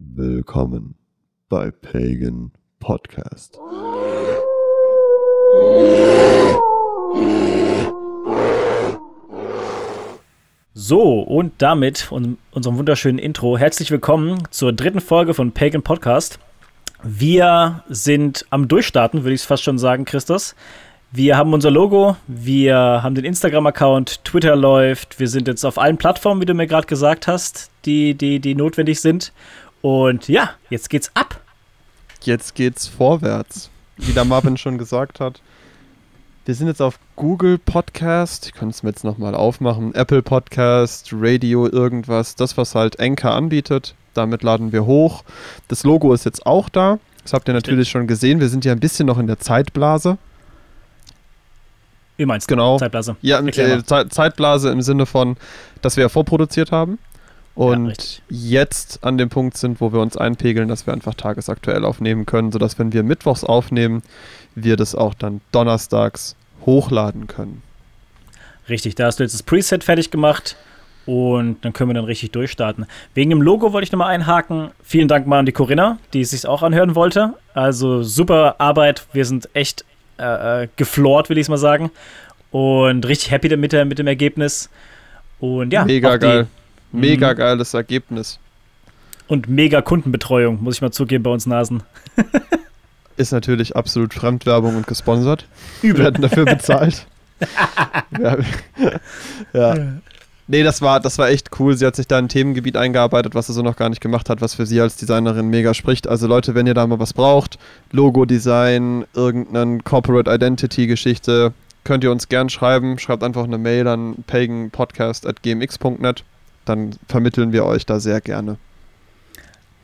Willkommen bei Pagan Podcast. So, und damit un unserem wunderschönen Intro. Herzlich willkommen zur dritten Folge von Pagan Podcast. Wir sind am Durchstarten, würde ich es fast schon sagen, Christus. Wir haben unser Logo, wir haben den Instagram-Account, Twitter läuft, wir sind jetzt auf allen Plattformen, wie du mir gerade gesagt hast, die, die, die notwendig sind. Und ja, jetzt geht's ab. Jetzt geht's vorwärts. Wie der Marvin schon gesagt hat. Wir sind jetzt auf Google Podcast. Ich kann es mir jetzt nochmal aufmachen. Apple Podcast, Radio, irgendwas. Das, was halt Anchor anbietet. Damit laden wir hoch. Das Logo ist jetzt auch da. Das habt ihr natürlich schon gesehen. Wir sind ja ein bisschen noch in der Zeitblase. Wie meinst du? Genau. Zeitblase. Ja, äh, Zeitblase im Sinne von, dass wir ja vorproduziert haben und ja, jetzt an dem Punkt sind, wo wir uns einpegeln, dass wir einfach tagesaktuell aufnehmen können, sodass wenn wir mittwochs aufnehmen, wir das auch dann donnerstags hochladen können. Richtig, da hast du jetzt das Preset fertig gemacht und dann können wir dann richtig durchstarten. Wegen dem Logo wollte ich nochmal einhaken. Vielen Dank mal an die Corinna, die es sich auch anhören wollte. Also super Arbeit. Wir sind echt äh, äh geflort, will ich es mal sagen. Und richtig happy mit, der, mit dem Ergebnis. Und ja, mega geil. Mega mhm. geiles Ergebnis. Und mega Kundenbetreuung, muss ich mal zugeben, bei uns Nasen. Ist natürlich absolut Fremdwerbung und gesponsert. Übel. Wir werden dafür bezahlt. ja. ja. Nee, das war, das war echt cool. Sie hat sich da in ein Themengebiet eingearbeitet, was sie so noch gar nicht gemacht hat, was für sie als Designerin mega spricht. Also Leute, wenn ihr da mal was braucht, Logo-Design, irgendeine Corporate Identity-Geschichte, könnt ihr uns gern schreiben. Schreibt einfach eine Mail an paganpodcast.gmx.net dann vermitteln wir euch da sehr gerne.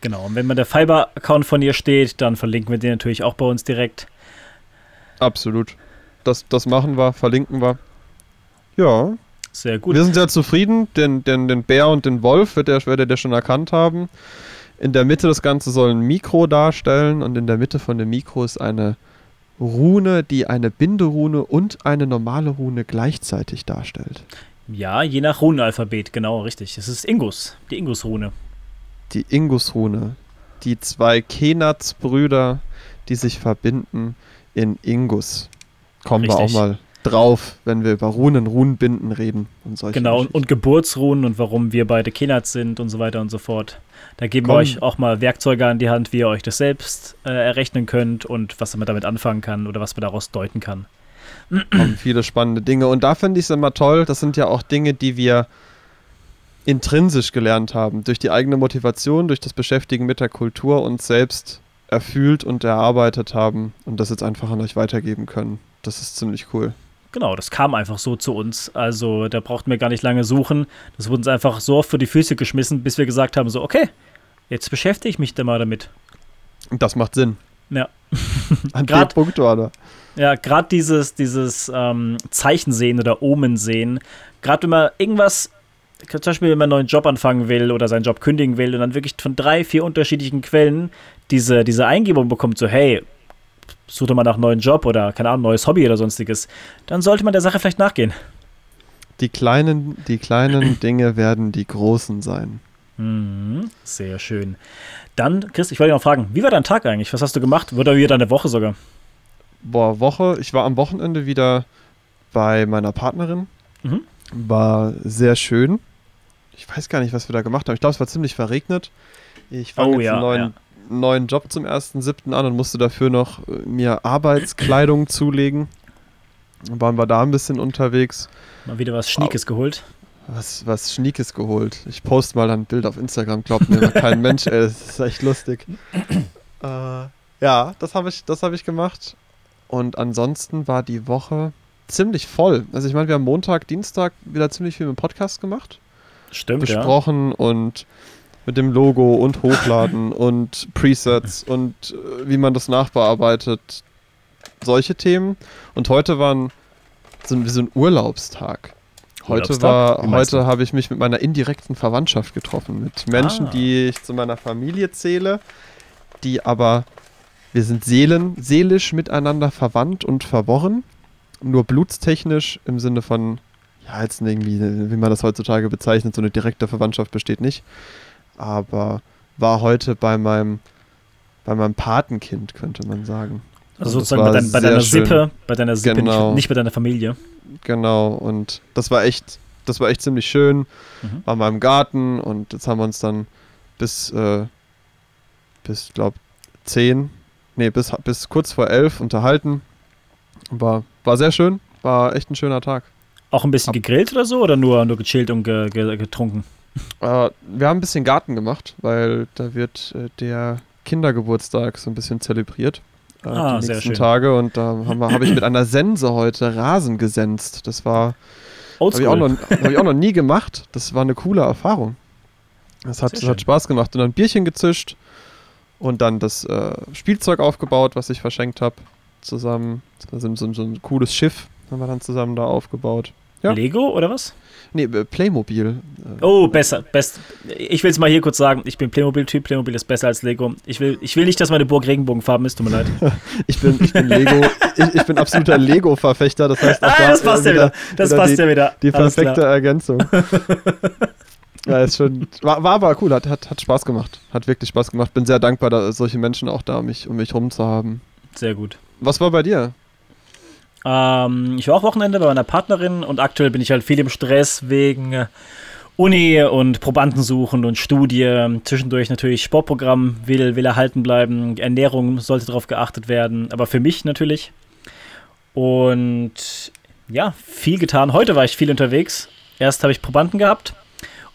Genau, und wenn man der Fiber-Account von ihr steht, dann verlinken wir den natürlich auch bei uns direkt. Absolut. Das, das machen wir, verlinken wir. Ja. Sehr gut. Wir sind sehr zufrieden. Den, den, den Bär und den Wolf wird der, werdet ihr schon erkannt haben. In der Mitte das Ganze soll ein Mikro darstellen und in der Mitte von dem Mikro ist eine Rune, die eine Binderune und eine normale Rune gleichzeitig darstellt. Ja, je nach Runenalphabet, genau, richtig. Es ist Ingus, die Ingus-Rune. Die Ingus-Rune. Die zwei Kenats-Brüder, die sich verbinden in Ingus. Kommen richtig. wir auch mal drauf, wenn wir über Runen, Runenbinden reden und solche Genau, und, und, Geburtsrunen und warum wir beide Kenats sind und so weiter und so fort. Da geben Komm. wir euch auch mal Werkzeuge an die Hand, wie ihr euch das selbst äh, errechnen könnt und was man damit anfangen kann oder was man daraus deuten kann kommen viele spannende Dinge. Und da finde ich es immer toll, das sind ja auch Dinge, die wir intrinsisch gelernt haben, durch die eigene Motivation, durch das Beschäftigen mit der Kultur uns selbst erfüllt und erarbeitet haben und das jetzt einfach an euch weitergeben können. Das ist ziemlich cool. Genau, das kam einfach so zu uns. Also da brauchten wir gar nicht lange suchen. Das wurde uns einfach so oft vor die Füße geschmissen, bis wir gesagt haben, so, okay, jetzt beschäftige ich mich da mal damit. Das macht Sinn. Ja. An dem Punkt da. Ja, gerade dieses, dieses ähm, Zeichen sehen oder Omen sehen. Gerade wenn man irgendwas, zum Beispiel wenn man einen neuen Job anfangen will oder seinen Job kündigen will und dann wirklich von drei, vier unterschiedlichen Quellen diese, diese Eingebung bekommt, so hey, suche mal nach einem neuen Job oder keine Ahnung, neues Hobby oder sonstiges, dann sollte man der Sache vielleicht nachgehen. Die kleinen, die kleinen Dinge werden die großen sein. Mhm, sehr schön. Dann, Chris, ich wollte dich noch fragen, wie war dein Tag eigentlich? Was hast du gemacht? Oder wie deine Woche sogar? Boah, Woche. Ich war am Wochenende wieder bei meiner Partnerin. Mhm. War sehr schön. Ich weiß gar nicht, was wir da gemacht haben. Ich glaube, es war ziemlich verregnet. Ich fange oh, jetzt ja, einen neuen, ja. neuen Job zum 1.7. an und musste dafür noch äh, mir Arbeitskleidung zulegen. Dann waren wir da ein bisschen unterwegs. Mal wieder was Schniekes oh. geholt. Was, was Schniekes geholt. Ich poste mal ein Bild auf Instagram, glaubt mir kein Mensch, ey, das ist echt lustig. äh, ja, das habe ich, hab ich gemacht. Und ansonsten war die Woche ziemlich voll. Also ich meine, wir haben Montag, Dienstag wieder ziemlich viel mit dem Podcast gemacht. Stimmt, besprochen ja. und mit dem Logo und Hochladen und Presets und äh, wie man das nachbearbeitet. Solche Themen. Und heute war ein, so, ein, so ein Urlaubstag. Heute war, heute habe ich mich mit meiner indirekten Verwandtschaft getroffen. Mit Menschen, ah. die ich zu meiner Familie zähle, die aber wir sind Seelen, seelisch miteinander verwandt und verworren. Nur blutstechnisch im Sinne von, ja, jetzt irgendwie, wie man das heutzutage bezeichnet, so eine direkte Verwandtschaft besteht nicht. Aber war heute bei meinem, bei meinem Patenkind, könnte man sagen. Also sozusagen bei, dein, bei deiner schön. Sippe, bei deiner Sippe, Genau. nicht, nicht bei deiner Familie. Genau, und das war echt, das war echt ziemlich schön. Mhm. War mal im Garten und jetzt haben wir uns dann bis, äh, bis, glaub, 10, nee, bis, bis kurz vor 11 unterhalten. War, war sehr schön, war echt ein schöner Tag. Auch ein bisschen Ab- gegrillt oder so oder nur, nur gechillt und ge, ge, getrunken? Äh, wir haben ein bisschen Garten gemacht, weil da wird äh, der Kindergeburtstag so ein bisschen zelebriert. Äh, Ah, die sehr nächsten schön. Tage und da habe hab ich mit einer Sense heute Rasen gesenzt. Das war Habe ich, auch noch- hab ich auch noch nie gemacht. Das war eine coole Erfahrung. Das hat, das hat. Spaß gemacht. Und dann ein Bierchen gezischt und dann das äh, Spielzeug aufgebaut, was ich verschenkt habe. Zusammen. Also so, so ein cooles Schiff haben wir dann zusammen da aufgebaut. ja. Lego oder was? Nee, äh, Playmobil. Äh, Oh, besser. Best. Ich will es mal hier kurz sagen. Ich bin Playmobil-Typ. Playmobil ist besser als Lego. Ich will, ich will nicht, dass meine Burg Regenbogenfarben ist. Tut mir leid. Ich bin, ich bin Lego. ich, ich bin absoluter Lego-Verfechter. Das heißt, auch ah, da das passt ja wieder. Das wieder passt die, ja wieder. Die perfekte. Ergänzung. ja, ist schon. War, war aber cool, hat, hat, hat Spaß gemacht. Hat wirklich Spaß gemacht. Bin sehr dankbar, da solche Menschen auch da um mich, um mich rum zu haben. Sehr gut. Was war bei dir? Ähm, ich war auch Wochenende bei meiner Partnerin und aktuell bin ich halt viel im Stress wegen äh, Uni und Probanden suchen und Studie. Zwischendurch natürlich Sportprogramm will, will erhalten bleiben. Ernährung sollte darauf geachtet werden, aber für mich natürlich. Und ja, viel getan. Heute war ich viel unterwegs. Erst habe ich Probanden gehabt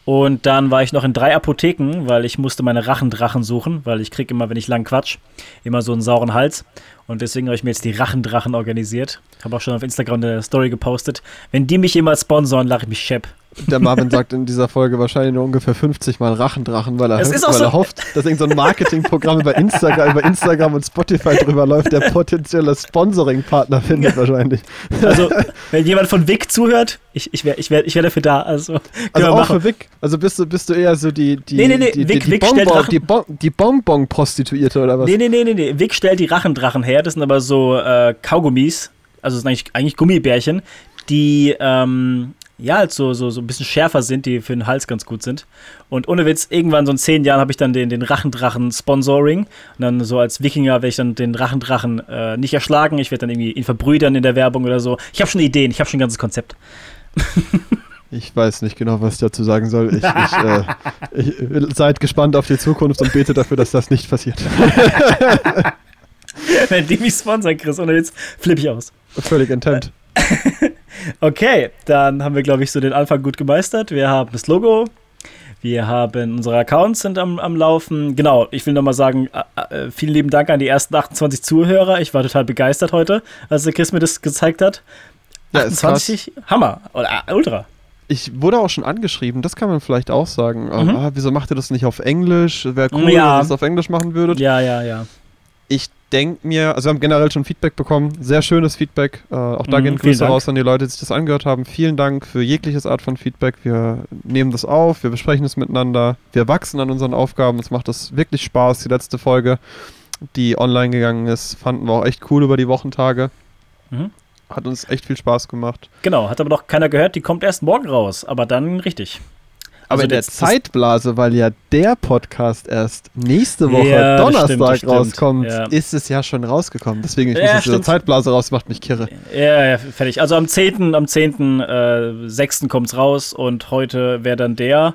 und dann war ich noch in drei Apotheken, weil ich musste meine Rachendrachen suchen, weil ich kriege immer, wenn ich lang quatsch, immer so einen sauren Hals. Und deswegen habe ich mir jetzt die Rachendrachen organisiert. Habe auch schon auf Instagram eine Story gepostet. Wenn die mich immer sponsoren, lache ich mich schepp. Der Marvin sagt in dieser Folge wahrscheinlich nur ungefähr 50 Mal Rachendrachen, weil er, auch weil so- er hofft, dass irgendein so Marketingprogramm über Instagram, über Instagram und Spotify drüber läuft, der potenzielle Sponsoring-Partner findet wahrscheinlich. Also, wenn jemand von Vic zuhört, ich, ich wäre ich wär, ich wär dafür da. Also, Also auch machen. für Vic. Also bist du, bist du eher so die, die, Nee, nee, nee, die, Vic- die, Vic Bonbon, die, bon, die Bonbon-Prostituierte oder was? Nee, nee, nee, nee, nee. Vic stellt die Rachendrachen her. Das sind aber so äh, Kaugummis. Also, das sind eigentlich, eigentlich Gummibärchen, die, ähm, ja, halt so, so, so ein bisschen schärfer sind, die für den Hals ganz gut sind. Und ohne Witz, irgendwann so in zehn Jahren habe ich dann den, den Rachendrachen-Sponsoring. Und dann so als Wikinger werde ich dann den Rachendrachen äh, nicht erschlagen. Ich werde dann irgendwie ihn verbrüdern in der Werbung oder so. Ich habe schon Ideen, ich habe schon ein ganzes Konzept. Ich weiß nicht genau, was ich dazu sagen soll. Ich, ich, äh, ich seid gespannt auf die Zukunft und bete dafür, dass das nicht passiert. Wenn die mich sponsern, Chris, ohne Witz, flippe ich aus. Völlig intent. Okay, dann haben wir, glaube ich, so den Anfang gut gemeistert. Wir haben das Logo. Wir haben unsere Accounts sind am, am Laufen. Genau, ich will nochmal sagen, äh, vielen lieben Dank an die ersten 28 Zuhörer. Ich war total begeistert heute, als der Chris mir das gezeigt hat. Ja, ist krass. 28, Hammer. Oder äh, Ultra. Ich wurde auch schon angeschrieben, das kann man vielleicht auch sagen. Mhm. Ah, wieso macht ihr das nicht auf Englisch? Wäre cool, Ja. wenn ihr das auf Englisch machen würdet. Ja, ja, ja. Denke mir, also wir haben generell schon Feedback bekommen, sehr schönes Feedback. Äh, auch da Mhm, gehen Grüße raus an die Leute, die sich das angehört haben. Vielen Dank für jegliches Art von Feedback. Wir nehmen das auf, wir besprechen es miteinander, wir wachsen an unseren Aufgaben. Es macht das wirklich Spaß. Die letzte Folge, die online gegangen ist, fanden wir auch echt cool über die Wochentage. Mhm. Hat uns echt viel Spaß gemacht. Genau, hat aber noch keiner gehört. Die kommt erst morgen raus, aber dann richtig. Aber Also in der das- das- Zeitblase, weil ja der Podcast erst nächste Woche Ja, das Donnerstag stimmt, das stimmt. rauskommt, Ja. ist es ja schon rausgekommen. Deswegen, ich Ja, muss aus dieser. Zeitblase raus, macht mich kirre. Ja, ja, fertig. Also am 10., am 10., äh, 6. kommt's raus und heute wäre dann der.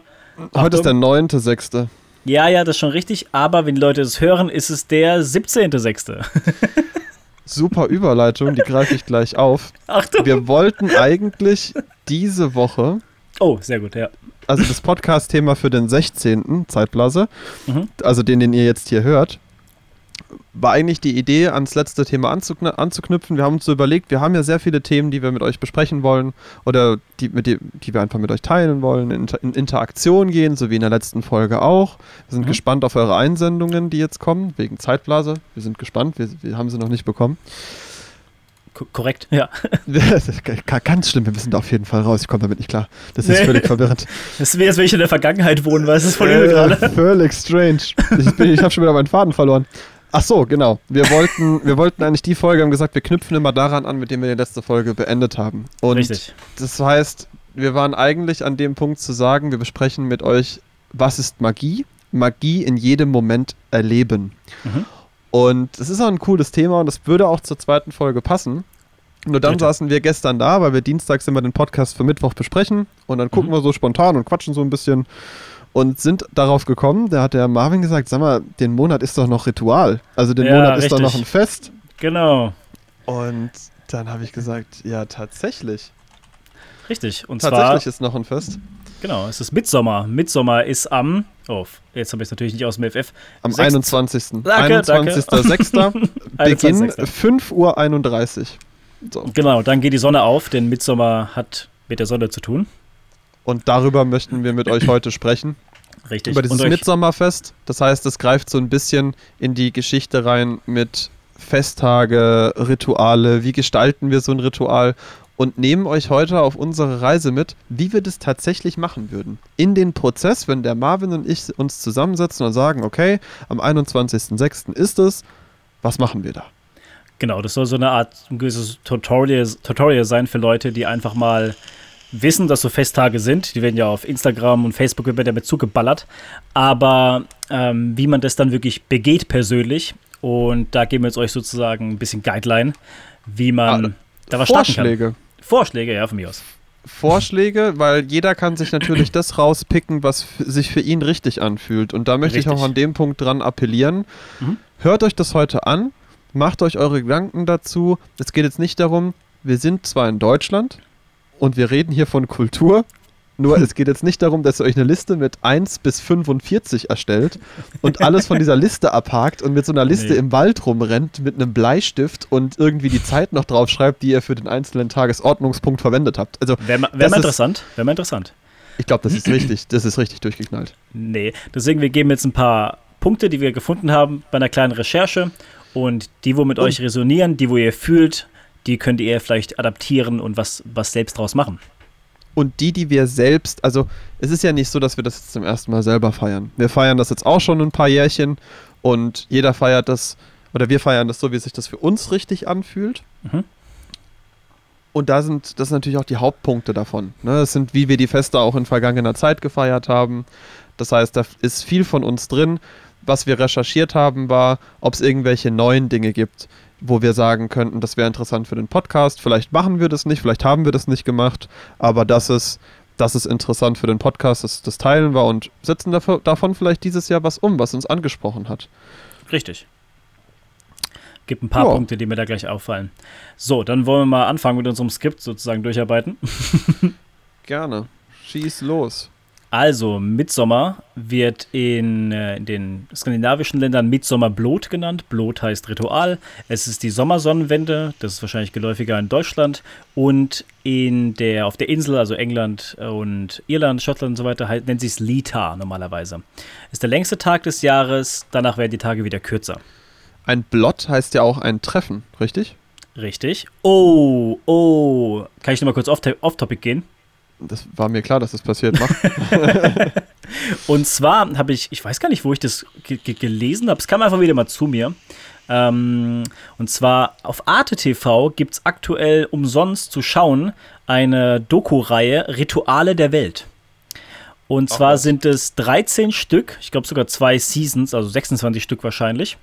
Heute ist der Achtung. 9.6. Ja, ja, das ist schon richtig, aber wenn die Leute es hören, ist es der 17.6. Super Überleitung, die greife ich gleich auf. Achtung! Wir wollten eigentlich diese Woche, Oh, sehr gut, ja. Also das Podcast-Thema für den 16. Zeitblase, Mhm. also den, den ihr jetzt hier hört, war eigentlich die Idee, ans letzte Thema anzukn anzuknüpfen. Wir haben uns so überlegt, wir haben ja sehr viele Themen, die wir mit euch besprechen wollen oder die, mit die, die wir einfach mit euch teilen wollen, in, in Interaktion gehen, so wie in der letzten Folge auch. Wir sind Mhm. gespannt auf eure Einsendungen, die jetzt kommen, wegen Zeitblase. Wir sind gespannt, wir, wir haben sie noch nicht bekommen. Ko korrekt, ja. Das ist g- ganz schlimm, wir müssen da auf jeden Fall raus. Ich komme damit nicht klar. Das ist Nee. völlig verwirrend. Das wäre, als wenn ich in der Vergangenheit wohnen, weil es ist voll Äh, gerade. Völlig strange. Ich, bin- ich habe schon wieder meinen Faden verloren. Ach so, genau. Wir wollten, wir wollten eigentlich die Folge, haben gesagt, wir knüpfen immer daran an, mit dem wir die letzte Folge beendet haben. Und Richtig. das heißt, wir waren eigentlich an dem Punkt zu sagen, wir besprechen mit euch, was ist Magie? Magie in jedem Moment erleben. Mhm. Und es ist auch ein cooles Thema und das würde auch zur zweiten Folge passen. Nur dann Bitte. saßen wir gestern da, weil wir dienstags immer den Podcast für Mittwoch besprechen und dann gucken Mhm. wir so spontan und quatschen so ein bisschen und sind darauf gekommen, da hat der Marvin gesagt, sag mal, den Monat ist doch noch Ritual. Also den Ja, Monat ist doch richtig. noch ein Fest. Genau. Und dann habe ich gesagt, ja, tatsächlich. Richtig. Und Tatsächlich zwar, ist noch ein Fest. Genau, es ist Mitsommer. Mitsommer ist am, oh, jetzt habe ich es natürlich nicht aus dem FF. Am Sechst- 21. Danke, danke. 21.06. Beginn 21.. 5.31 Uhr. So. Genau, dann geht die Sonne auf, denn Mitsommer hat mit der Sonne zu tun. Und darüber möchten wir mit euch heute sprechen. Richtig. Über dieses Mitsommerfest. Das heißt, es greift so ein bisschen in die Geschichte rein mit Festtage, Rituale. Wie gestalten wir so ein Ritual? Und nehmen euch heute auf unsere Reise mit, wie wir das tatsächlich machen würden. In den Prozess, wenn der Marvin und ich uns zusammensetzen und sagen, okay, am 21.06. ist es, was machen wir da? Genau, das soll so eine Art ein gewisses Tutorial, Tutorial sein für Leute, die einfach mal wissen, dass so Festtage sind. Die werden ja auf Instagram und Facebook wird damit zugeballert. Aber ähm, wie man das dann wirklich begeht persönlich. Und da geben wir jetzt euch sozusagen ein bisschen Guideline, wie man Ah, da was starten kann. Vorschläge. Vorschläge, ja, von mir aus. Vorschläge, weil jeder kann sich natürlich das rauspicken, was sich für ihn richtig anfühlt. Und da möchte ich Richtig. auch an dem Punkt dran appellieren. Mhm. Hört euch das heute an, macht euch eure Gedanken dazu. Es geht jetzt nicht darum, wir sind zwar in Deutschland und wir reden hier von Kultur, nur es geht jetzt nicht darum, dass ihr euch eine Liste mit 1 bis 45 erstellt und alles von dieser Liste abhakt und mit so einer Liste Nee. im Wald rumrennt mit einem Bleistift und irgendwie die Zeit noch draufschreibt, die ihr für den einzelnen Tagesordnungspunkt verwendet habt. Also Wäre mal, wär mal interessant. Wäre mal interessant. ich glaube, das ist richtig, das ist richtig durchgeknallt. Nee, deswegen, wir geben jetzt ein paar Punkte, die wir gefunden haben bei einer kleinen Recherche. Und die, wo mit Und- euch resonieren, die, wo ihr fühlt, die könnt ihr vielleicht adaptieren und was, was selbst draus machen. Und die, die wir selbst, also es ist ja nicht so, dass wir das jetzt zum ersten Mal selber feiern. Wir feiern das jetzt auch schon ein paar Jährchen und jeder feiert das, oder wir feiern das so, wie sich das für uns richtig anfühlt. Mhm. Und da sind, das sind natürlich auch die Hauptpunkte davon. Ne? Das sind, wie wir die Feste auch in vergangener Zeit gefeiert haben. Das heißt, da ist viel von uns drin. Was wir recherchiert haben, war, ob es irgendwelche neuen Dinge gibt, wo wir sagen könnten, das wäre interessant für den Podcast. Vielleicht machen wir das nicht, vielleicht haben wir das nicht gemacht, aber das ist, das ist interessant für den Podcast, das, das teilen wir und setzen dafür, davon vielleicht dieses Jahr was um, was uns angesprochen hat. Richtig. Gibt ein paar Ja. Punkte, die mir da gleich auffallen. So, dann wollen wir mal anfangen mit unserem Skript sozusagen durcharbeiten. Gerne. Schieß los. Also, Mitsommer wird in, äh, in den skandinavischen Ländern Mitsommerblot genannt. Blot heißt Ritual. Es ist die Sommersonnenwende, das ist wahrscheinlich geläufiger in Deutschland. Und in der, auf der Insel, also England und Irland, Schottland und so weiter, halt, nennt sich es Lita normalerweise. Ist der längste Tag des Jahres, danach werden die Tage wieder kürzer. Ein Blot heißt ja auch ein Treffen, richtig? Richtig. Oh, oh. Kann ich nochmal kurz off- off-topic gehen? Das war mir klar, dass das passiert. Mach. Und zwar habe ich, ich weiß gar nicht, wo ich das ge ge gelesen habe, es kam einfach wieder mal zu mir. Ähm, und zwar auf Arte TV gibt es aktuell umsonst zu schauen eine Doku-Reihe Rituale der Welt. Und zwar was. sind es 13 Stück, ich glaube sogar zwei Seasons, also 26 Stück wahrscheinlich.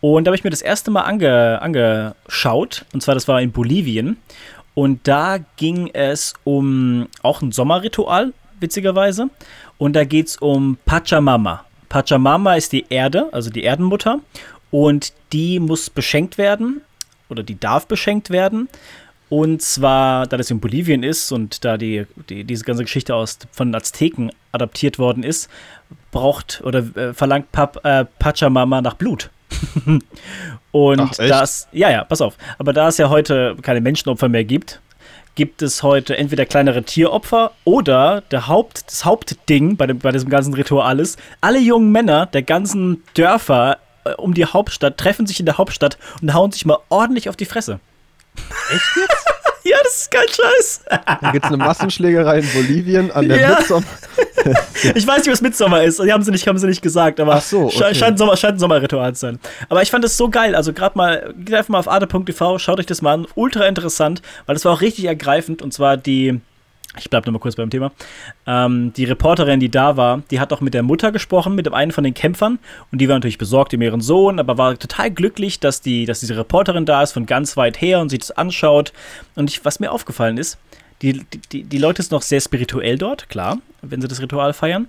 Und da habe ich mir das erste Mal ange angeschaut, und zwar das war in Bolivien. Und da ging es um auch ein Sommerritual, witzigerweise. Und da geht es um Pachamama. Pachamama ist die Erde, also die Erdenmutter. Und die muss beschenkt werden, oder die darf beschenkt werden. Und zwar, da das in Bolivien ist und da die, die, diese ganze Geschichte aus, von Azteken adaptiert worden ist, braucht oder äh, verlangt Pap, äh, Pachamama nach Blut. und Ach, das, ja, ja, pass auf. Aber da es ja heute keine Menschenopfer mehr gibt, gibt es heute entweder kleinere Tieropfer oder der Haupt, das Hauptding bei, dem, bei diesem ganzen Ritual ist, alle jungen Männer der ganzen Dörfer äh, um die Hauptstadt treffen sich in der Hauptstadt und hauen sich mal ordentlich auf die Fresse. Echt jetzt? Ja, das ist kein Scheiß. Da gibt es eine Massenschlägerei in Bolivien an der Ja. Midsommar. Ich weiß nicht, was Mitsommer ist. Die haben sie nicht, haben sie nicht gesagt, aber so, okay. scheint, Sommer, scheint ein Sommerritual zu sein. Aber ich fand das so geil. Also gerade mal, geht einfach mal auf arte.tv, schaut euch das mal an. Ultra interessant, weil das war auch richtig ergreifend. Und zwar die, ich bleibe nochmal kurz beim Thema. Ähm, die Reporterin, die da war, die hat auch mit der Mutter gesprochen, mit dem einen von den Kämpfern. Und die war natürlich besorgt um ihren Sohn, aber war total glücklich, dass, die, dass diese Reporterin da ist, von ganz weit her und sich das anschaut. Und ich, was mir aufgefallen ist, die, die, die Leute sind noch sehr spirituell dort, klar, wenn sie das Ritual feiern.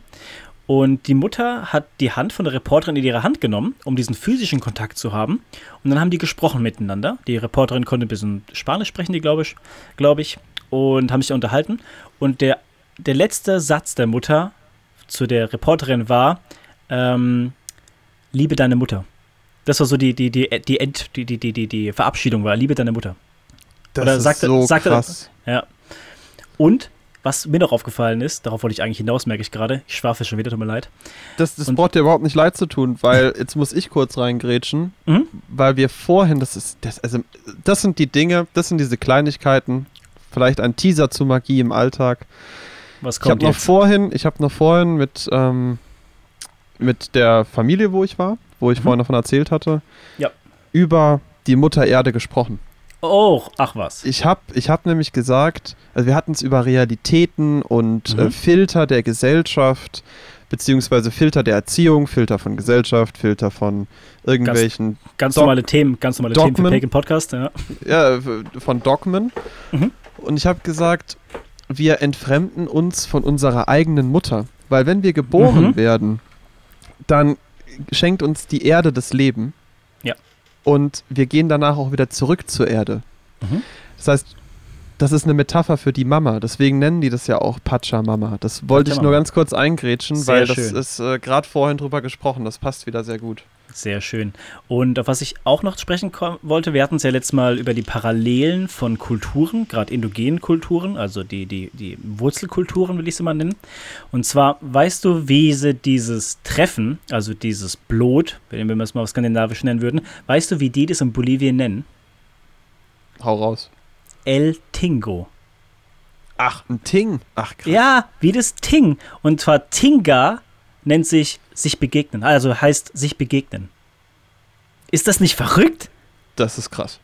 Und die Mutter hat die Hand von der Reporterin in ihre Hand genommen, um diesen physischen Kontakt zu haben. Und dann haben die gesprochen miteinander. Die Reporterin konnte ein bisschen Spanisch sprechen, die glaube ich, glaube ich und haben sich unterhalten. Und der, der letzte Satz der Mutter zu der Reporterin war: ähm, Liebe deine Mutter. Das war so die, die, die, die, End, die, die, die, die Verabschiedung war, liebe deine Mutter. Das Oder ist sagte- so sagte- krass. Ja. Und was mir noch aufgefallen ist, darauf wollte ich eigentlich hinaus, merke ich gerade. Ich schwafel schon wieder, tut mir leid. Das, das braucht dir überhaupt nicht leid zu tun, weil jetzt muss ich kurz reingrätschen, Mhm. weil wir vorhin, das ist, das, also, das sind die Dinge, das sind diese Kleinigkeiten, vielleicht ein Teaser zu Magie im Alltag. Was Ich habe kommt noch vorhin, ich habe noch vorhin mit, ähm, mit der Familie, wo ich war, wo ich Mhm. vorhin davon erzählt hatte, Ja. über die Mutter Erde gesprochen. Oh, ach was. Ich habe ich hab nämlich gesagt, also wir hatten es über Realitäten und Mhm. äh, Filter der Gesellschaft, beziehungsweise Filter der Erziehung, Filter von Gesellschaft, Filter von irgendwelchen, Ganz Dog- normale Themen, ganz normale Themen für Dogmen. Pagan Podcast, ja. ja, von Dogmen. Mhm. Und ich habe gesagt, wir entfremden uns von unserer eigenen Mutter. Weil wenn wir geboren Mhm. werden, dann schenkt uns die Erde das Leben. Ja. Und wir gehen danach auch wieder zurück zur Erde. Mhm. Das heißt, das ist eine Metapher für die Mama. Deswegen nennen die das ja auch Pachamama. Das wollte ich nur ganz kurz eingrätschen, Sehr weil das schön. ist äh, gerade vorhin drüber gesprochen. Das passt wieder sehr gut. Sehr schön. Und auf was ich auch noch sprechen wollte, wir hatten es ja letztes Mal über die Parallelen von Kulturen, gerade indogenen Kulturen, also die, die, die Wurzelkulturen, will ich sie mal nennen. Und zwar, weißt du, wie sie dieses Treffen, also dieses Blot, wenn wir es mal auf Skandinavisch nennen würden, weißt du, wie die das in Bolivien nennen? Hau raus. El Tingo. Ach, ein Ting. Ach, krass. Ja, wie das Ting. Und zwar Tinga nennt sich sich begegnen, also heißt sich begegnen. Ist das nicht verrückt? Das ist krass.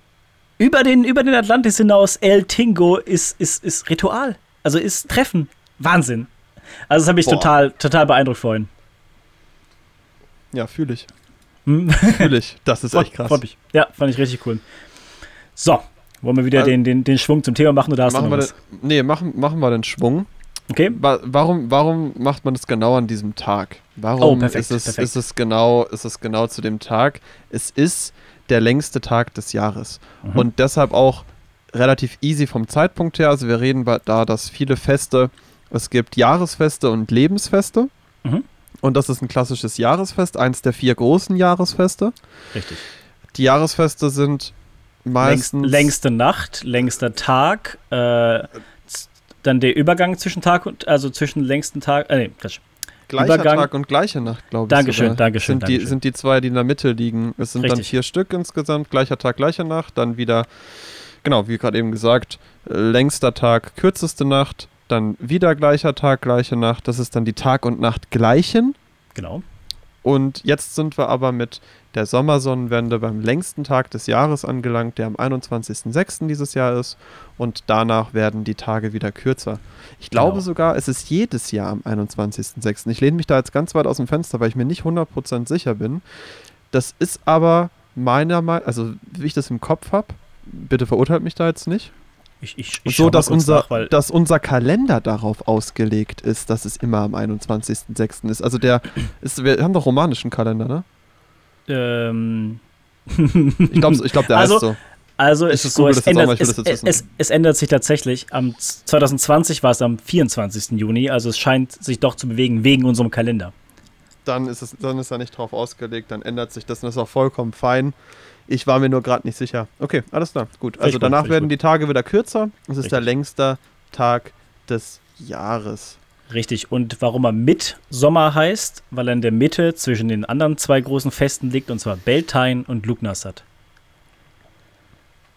Über den, über den Atlantis hinaus, El Tingo ist, ist, ist Ritual. Also ist Treffen. Wahnsinn. Also das habe ich Boah. total, total beeindruckt vorhin. Ja, fühle ich. Hm? Fühle ich. Das ist echt krass. Mich. Ja, fand ich richtig cool. So, wollen wir wieder Also- den, den, den Schwung zum Thema machen oder hast Machen du wir, noch den, was? nee, machen, machen wir den Schwung. Okay, Wa warum, warum macht man das genau an diesem Tag? Warum Oh, perfekt, ist, es, perfekt. ist, es genau, ist es genau zu dem Tag? Es ist der längste Tag des Jahres. Mhm. Und deshalb auch relativ easy vom Zeitpunkt her. Also wir reden da, dass viele Feste, es gibt Jahresfeste und Lebensfeste. Mhm. Und das ist ein klassisches Jahresfest, eins der vier großen Jahresfeste. richtig. Die Jahresfeste sind Längst, meistens längste Nacht, längster Tag, äh, dann der Übergang zwischen Tag und, also zwischen längsten Tag, äh, nee, Quatsch. Gleicher Übergang- Tag und gleiche Nacht, glaube ich. Dankeschön, sogar. Dankeschön, Sind die, Dankeschön. sind die zwei, die in der Mitte liegen. Es sind dann Richtig. vier Stück insgesamt. Gleicher Tag, gleiche Nacht. Dann wieder, genau, wie gerade eben gesagt, längster Tag, kürzeste Nacht. Dann wieder gleicher Tag, gleiche Nacht. Das ist dann die Tag und Nacht gleichen. Genau. Und jetzt sind wir aber mit der Sommersonnenwende beim längsten Tag des Jahres angelangt, der am 21.06. dieses Jahr ist. Und danach werden die Tage wieder kürzer. Ich glaube Genau. sogar, es ist jedes Jahr am 21.06. Ich lehne mich da jetzt ganz weit aus dem Fenster, weil ich mir nicht 100% sicher bin. Das ist aber meiner Meinung also wie ich das im Kopf habe, bitte verurteilt mich da jetzt nicht. Ich, ich, ich so, dass unser, nach, weil dass unser Kalender darauf ausgelegt ist, dass es immer am 21.06. ist. Also der ist, wir haben doch romanischen Kalender, ne? Ähm, Ich glaube, ich glaub, der Also, heißt so. Also ist es so, es ändert, es, es, es ändert sich tatsächlich. Am 2020 war es am 24. Juni, also es scheint sich doch zu bewegen wegen unserem Kalender. Dann ist, es, dann ist er nicht drauf ausgelegt, dann ändert sich das und das ist auch vollkommen fein. Ich war mir nur gerade nicht sicher. Okay, alles klar, gut. Also danach werden gut. die Tage wieder kürzer. Es ist Richtig. der längste Tag des Jahres. Richtig. Und warum er Mitsommer heißt, weil er in der Mitte zwischen den anderen zwei großen Festen liegt, und zwar Beltane und Lugnasad.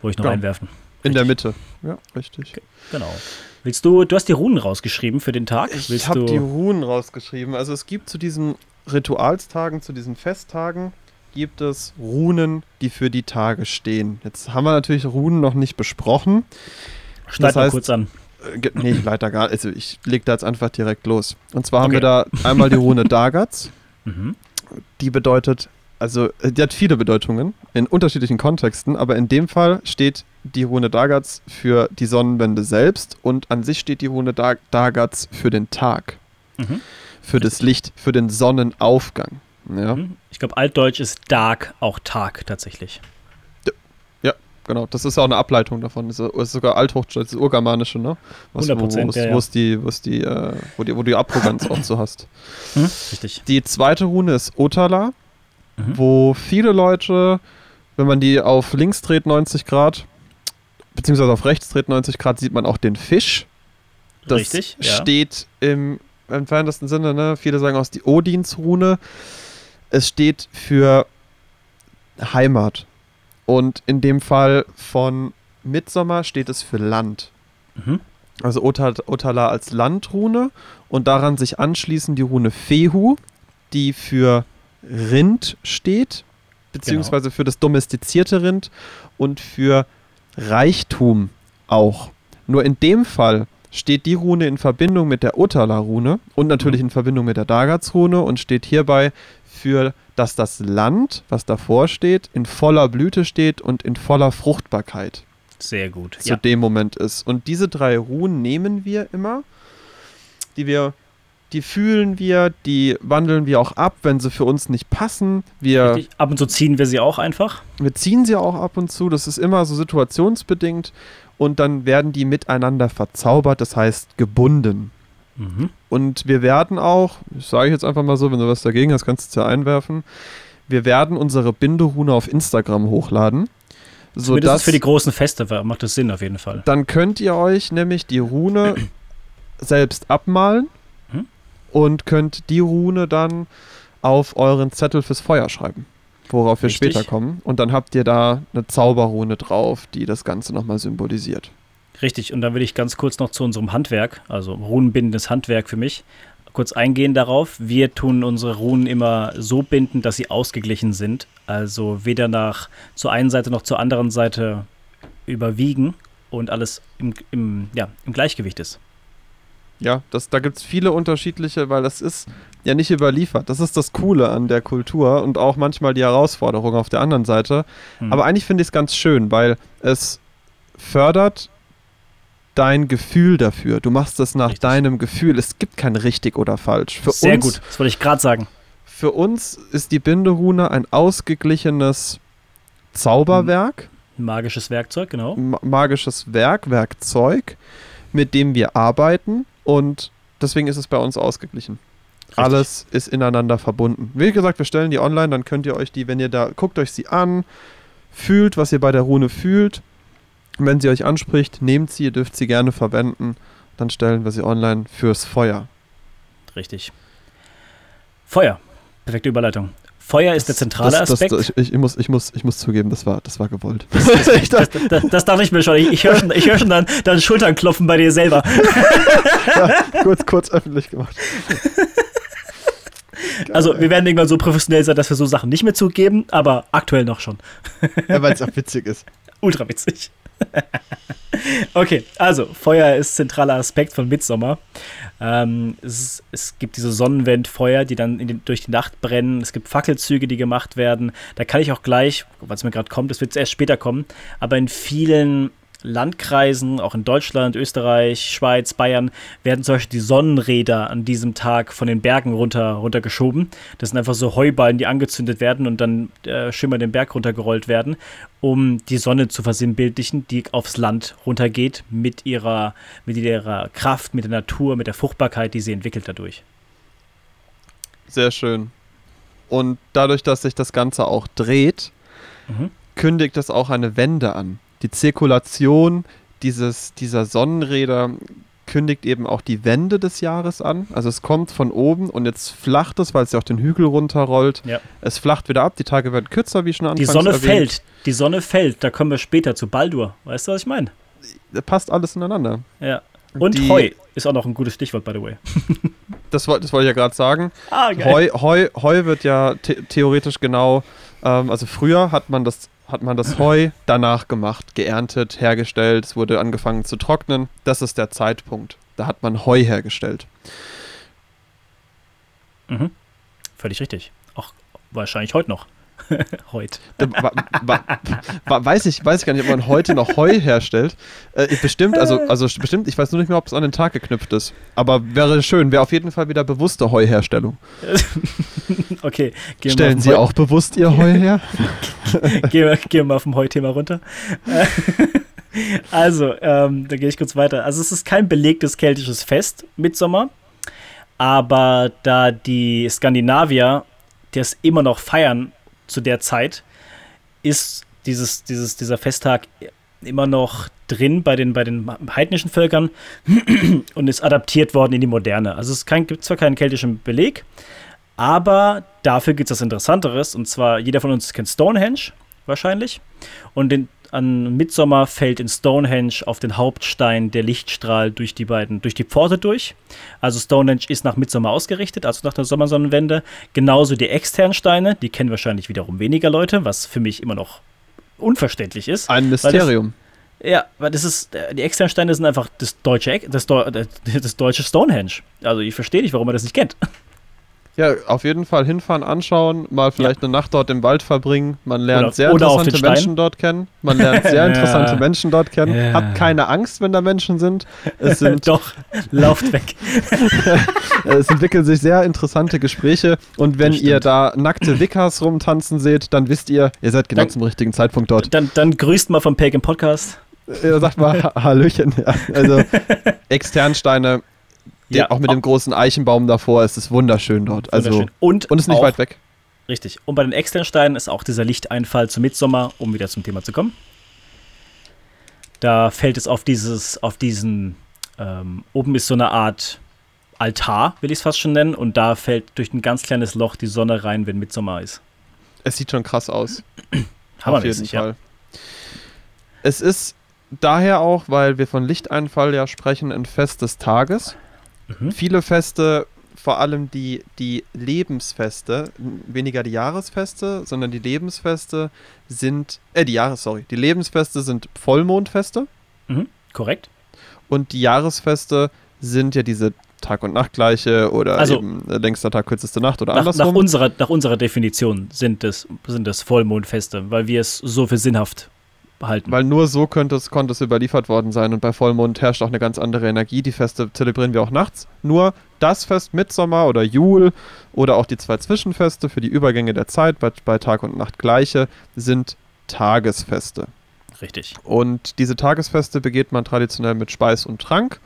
Wo ich noch Ja. einwerfen. In der Richtig. Mitte. Ja, richtig. Genau. Willst du, du hast die Runen rausgeschrieben für den Tag? Ich Willst habe du, die Runen rausgeschrieben. Also es gibt zu diesen Ritualstagen, zu diesen Festtagen, gibt es Runen, die für die Tage stehen. Jetzt haben wir natürlich Runen noch nicht besprochen. schneid das mal heißt- kurz an. Äh, nee, leider gar Also ich leg da jetzt einfach direkt los. Und zwar haben Okay. wir da einmal die Rune Dagatz. Mhm. Die bedeutet, also äh, die hat viele Bedeutungen in unterschiedlichen Kontexten, aber in dem Fall steht die Rune Dagatz für die Sonnenwende selbst und an sich steht die Rune Dag Dagatz für den Tag, Mhm. für das Licht, für den Sonnenaufgang. Ja, Mhm. Ich glaube, Altdeutsch ist Dark auch Tag tatsächlich. Genau. Das ist auch eine Ableitung davon. Das ist sogar Althochdeutsch, das Urgermanische, ne? Was, wo, 100%, wo, ja, wo es die, wo es die, äh, wo die, wo du die Abroganz auch so hast. Mhm. Richtig. Die zweite Rune ist Otala, Mhm. wo viele Leute, wenn man die auf links dreht 90 Grad, beziehungsweise auf rechts dreht 90 Grad, sieht man auch den Fisch. Das Richtig. Ja. steht im entferntesten Sinne, ne? viele sagen aus die Odins-Rune. Es steht für Heimat. Und in dem Fall von Mitsommer steht es für Land. Mhm. Also Ota- Otala als Landrune und daran sich anschließend die Rune Fehu, die für Rind steht, beziehungsweise für das domestizierte Rind und für Reichtum auch. Nur in dem Fall steht die Rune in Verbindung mit der Otala-Rune und natürlich in Verbindung mit der Dagaz-Rune und steht hierbei für, dass das Land, was davor steht, in voller Blüte steht und in voller Fruchtbarkeit Sehr gut. zu Ja. dem Moment ist. Und diese drei Ruhen nehmen wir immer, die wir, die fühlen wir, die wandeln wir auch ab, wenn sie für uns nicht passen. Wir, Richtig. Ab und zu ziehen wir sie auch einfach. wir ziehen sie auch ab und zu. Das ist immer so situationsbedingt. Und dann werden die miteinander verzaubert, das heißt gebunden. Mhm. Und wir werden auch, das sage ich jetzt einfach mal so, wenn du was dagegen hast, kannst du es ja einwerfen. Wir werden unsere Binderune auf Instagram hochladen. Zumindest sodass- für die großen Feste macht das Sinn auf jeden Fall. Dann könnt ihr euch nämlich die Rune selbst abmalen Mhm. und könnt die Rune dann auf euren Zettel fürs Feuer schreiben, worauf wir Richtig. später kommen. Und dann habt ihr da eine Zauberrune drauf, die das Ganze nochmal symbolisiert. Richtig, und dann will ich ganz kurz noch zu unserem Handwerk, also runenbindendes Handwerk für mich, kurz eingehen darauf. Wir tun unsere Runen immer so binden, dass sie ausgeglichen sind, also weder nach zur einen Seite noch zur anderen Seite überwiegen und alles im, im, ja, im Gleichgewicht ist. Ja, das, da gibt es viele unterschiedliche, weil das ist ja nicht überliefert. Das ist das Coole an der Kultur und auch manchmal die Herausforderung auf der anderen Seite. Hm. Aber eigentlich finde ich es ganz schön, weil es fördert dein Gefühl dafür. Du machst es nach Richtig. deinem Gefühl. Es gibt kein richtig oder falsch. Für Sehr uns, gut, das wollte ich gerade sagen. Für uns ist die Binderune ein ausgeglichenes Zauberwerk, magisches Werkzeug, genau. ma- magisches Werk, Werkzeug, mit dem wir arbeiten und deswegen ist es bei uns ausgeglichen. Alles ist ineinander verbunden. Wie gesagt, wir stellen die online, dann könnt ihr euch die, wenn ihr da, guckt euch sie an, fühlt, was ihr bei der Rune fühlt. Und wenn sie euch anspricht, nehmt sie, ihr dürft sie gerne verwenden. Dann stellen wir sie online fürs Feuer. Richtig. Feuer. Perfekte Überleitung. Feuer ist der zentrale das, Aspekt. Das, ich, ich, muss, ich, muss, ich muss zugeben, das war, das war gewollt. Das, das, das dachte ich mir schon. Ich, ich höre schon, ich hör schon dann, dann Schultern klopfen bei dir selber. kurz, kurz öffentlich gemacht. Also, wir werden irgendwann so professionell sein, dass wir so Sachen nicht mehr zugeben, aber aktuell noch schon. Ja, weil es auch witzig ist. Ultra witzig. okay, also, Feuer ist zentraler Aspekt von Midsommer. Ähm, es, es gibt diese Sonnenwendfeuer, die dann den, durch die Nacht brennen. Es gibt Fackelzüge, die gemacht werden. Da kann ich auch gleich, was mir gerade kommt, das wird erst später kommen, aber in vielen Landkreisen, auch in Deutschland, Österreich, Schweiz, Bayern, werden zum Beispiel die Sonnenräder an diesem Tag von den Bergen runter, runtergeschoben. Das sind einfach so Heuballen, die angezündet werden und dann äh, schimmer den Berg runtergerollt werden, um die Sonne zu versinnbildlichen, die aufs Land runtergeht mit ihrer, mit ihrer Kraft, mit der Natur, mit der Fruchtbarkeit, die sie entwickelt dadurch. Sehr schön. Und dadurch, dass sich das Ganze auch dreht, Mhm. kündigt es auch eine Wende an. Die Zirkulation dieses, dieser Sonnenräder kündigt eben auch die Wende des Jahres an. Also es kommt von oben und jetzt flacht es, weil es ja auch den Hügel runterrollt. Ja. Es flacht wieder ab, die Tage werden kürzer, wie schon Die anfangs Sonne erwähnt. fällt, die Sonne fällt, da kommen wir später zu Baldur. Weißt du, was ich meine? Da Passt alles ineinander. Ja. Und Die- Heu ist auch noch ein gutes Stichwort, by the way. Das, woll- das wollte ich ja gerade sagen. Ah, Heu, Heu, Heu wird ja the theoretisch genau Ähm, also früher hat man das hat man das Heu danach gemacht, geerntet, hergestellt, es wurde angefangen zu trocknen. Das ist der Zeitpunkt. Da hat man Heu hergestellt. Mhm. Völlig richtig. Auch wahrscheinlich heute noch. heute. Weiß, ich, weiß ich gar nicht, ob man heute noch Heu herstellt. Äh, bestimmt, also, also bestimmt, ich weiß nur nicht mehr, ob es an den Tag geknüpft ist. Aber wäre schön, wäre auf jeden Fall wieder bewusste Heuherstellung. okay. Stellen Sie Heu auch bewusst Ihr Heu her? gehen, wir, gehen wir mal vom Heu-Thema runter. also, ähm, da gehe ich kurz weiter. Also es ist kein belegtes keltisches Fest, Mitsommer. Aber da die Skandinavier das immer noch feiern zu der Zeit, ist dieses, dieses, dieser Festtag immer noch drin bei den, bei den heidnischen Völkern und ist adaptiert worden in die Moderne. Also es kein, gibt zwar keinen keltischen Beleg, aber dafür gibt es was Interessanteres. Und zwar, jeder von uns kennt Stonehenge wahrscheinlich. Und den, an Midsommer fällt in Stonehenge auf den Hauptstein der Lichtstrahl durch die beiden, durch die Pforte durch. Also Stonehenge ist nach Midsommer ausgerichtet, also nach der Sommersonnenwende. Genauso die externen Steine, die kennen wahrscheinlich wiederum weniger Leute, was für mich immer noch unverständlich ist. Ein Mysterium. Das, ja, weil das ist, die externen Steine sind einfach das deutsche, das, das deutsche Stonehenge. Also ich verstehe nicht, warum man das nicht kennt. Ja, auf jeden Fall hinfahren, anschauen, mal vielleicht ja. eine Nacht dort im Wald verbringen. Man lernt oder, sehr oder interessante Menschen dort kennen. Man lernt sehr interessante ja. Menschen dort kennen. Ja. Hat keine Angst, wenn da Menschen sind. Es sind Doch, lauft weg. es entwickeln sich sehr interessante Gespräche. Und wenn ihr da nackte Wickers rumtanzen seht, dann wisst ihr, ihr seid genau dann, zum richtigen Zeitpunkt dort. Dann, dann grüßt mal vom Pagan Podcast. Ja, sagt mal Hallöchen. Also Externsteine ja, auch mit dem großen Eichenbaum davor ist es wunderschön dort. Also, wunderschön. Und, und ist nicht auch, weit weg. Richtig. Und bei den externen Steinen ist auch dieser Lichteinfall zu Mitsommer, um wieder zum Thema zu kommen. Da fällt es auf dieses, auf diesen, ähm, oben ist so eine Art Altar, will ich es fast schon nennen, und da fällt durch ein ganz kleines Loch die Sonne rein, wenn Mitsommer ist. Es sieht schon krass aus. Auf jeden Fall. Ja. Es ist daher auch, weil wir von Lichteinfall ja sprechen, ein Fest des Tages. Mhm. Viele Feste, vor allem die, die Lebensfeste, weniger die Jahresfeste, sondern die Lebensfeste sind, äh, die Jahres, sorry, die Lebensfeste sind Vollmondfeste. Mhm. Korrekt. Und die Jahresfeste sind ja diese Tag- und Nachtgleiche oder also, eben äh, längster Tag, kürzeste Nacht oder nach, andersrum. Nach unserer, nach unserer Definition sind es, sind es Vollmondfeste, weil wir es so für sinnhaft halten. Weil nur so könnte es, konnte es überliefert worden sein und bei Vollmond herrscht auch eine ganz andere Energie. Die Feste zelebrieren wir auch nachts. Nur das Fest Mitsommer oder Jul oder auch die zwei Zwischenfeste für die Übergänge der Zeit bei, bei Tag und Nacht gleiche sind Tagesfeste. Richtig. Und diese Tagesfeste begeht man traditionell mit Speis und Trank.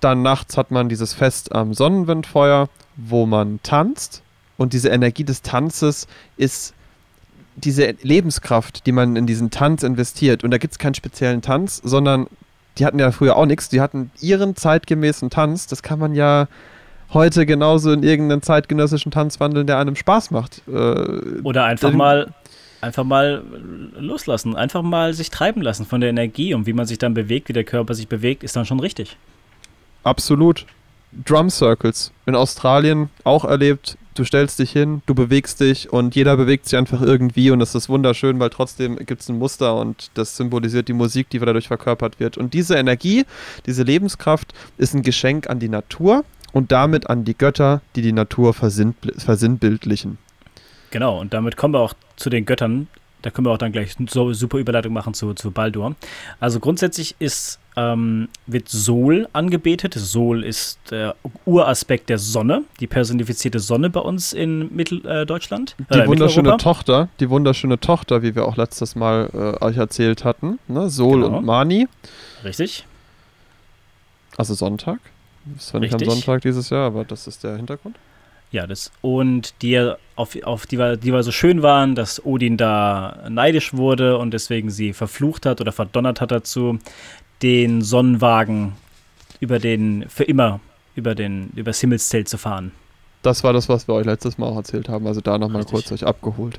Dann nachts hat man dieses Fest am Sonnenwindfeuer, wo man tanzt. Und diese Energie des Tanzes ist diese Lebenskraft, die man in diesen Tanz investiert, und da gibt es keinen speziellen Tanz, sondern die hatten ja früher auch nichts, die hatten ihren zeitgemäßen Tanz, das kann man ja heute genauso in irgendeinen zeitgenössischen Tanz wandeln, der einem Spaß macht. Äh, Oder einfach mal einfach mal loslassen, einfach mal sich treiben lassen von der Energie und wie man sich dann bewegt, wie der Körper sich bewegt, ist dann schon richtig. Absolut. Drum Circles in Australien auch erlebt, du stellst dich hin, du bewegst dich und jeder bewegt sich einfach irgendwie und das ist wunderschön, weil trotzdem gibt es ein Muster und das symbolisiert die Musik, die dadurch verkörpert wird. Und diese Energie, diese Lebenskraft ist ein Geschenk an die Natur und damit an die Götter, die die Natur versinnbildlichen. Genau, und damit kommen wir auch zu den Göttern. Da können wir auch dann gleich so super Überleitung machen zu, zu Baldur. Also grundsätzlich ist ähm, wird Sol angebetet. Sol ist der Uraspekt der Sonne, die personifizierte Sonne bei uns in Mitteldeutschland. Äh, die wunderschöne Tochter, die wunderschöne Tochter, wie wir auch letztes Mal äh, euch erzählt hatten. Ne? Sol genau. und Mani. Richtig. Also Sonntag. Das war nicht am Sonntag dieses Jahr, aber das ist der Hintergrund. Ja, das und die auf, auf die, die weil so schön waren, dass Odin da neidisch wurde und deswegen sie verflucht hat oder verdonnert hat dazu, den Sonnenwagen über den, für immer über den, übers Himmelszelt zu fahren. Das war das, was wir euch letztes Mal auch erzählt haben, also da nochmal kurz euch abgeholt.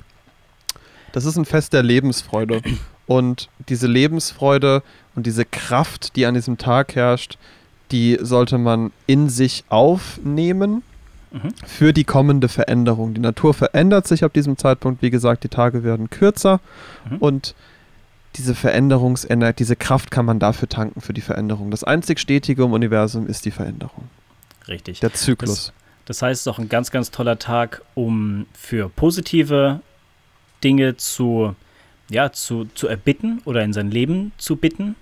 Das ist ein Fest der Lebensfreude. Und diese Lebensfreude und diese Kraft, die an diesem Tag herrscht, die sollte man in sich aufnehmen Mhm. für die kommende Veränderung. Die Natur verändert sich ab diesem Zeitpunkt. Wie gesagt, die Tage werden kürzer Mhm. und diese Veränderungsenergie, diese Kraft kann man dafür tanken für die Veränderung. Das einzig Stetige im Universum ist die Veränderung, Richtig. der Zyklus. Das heißt, es ist auch ein ganz, ganz toller Tag, um für positive Dinge zu, ja, zu, zu erbitten oder in sein Leben zu bitten,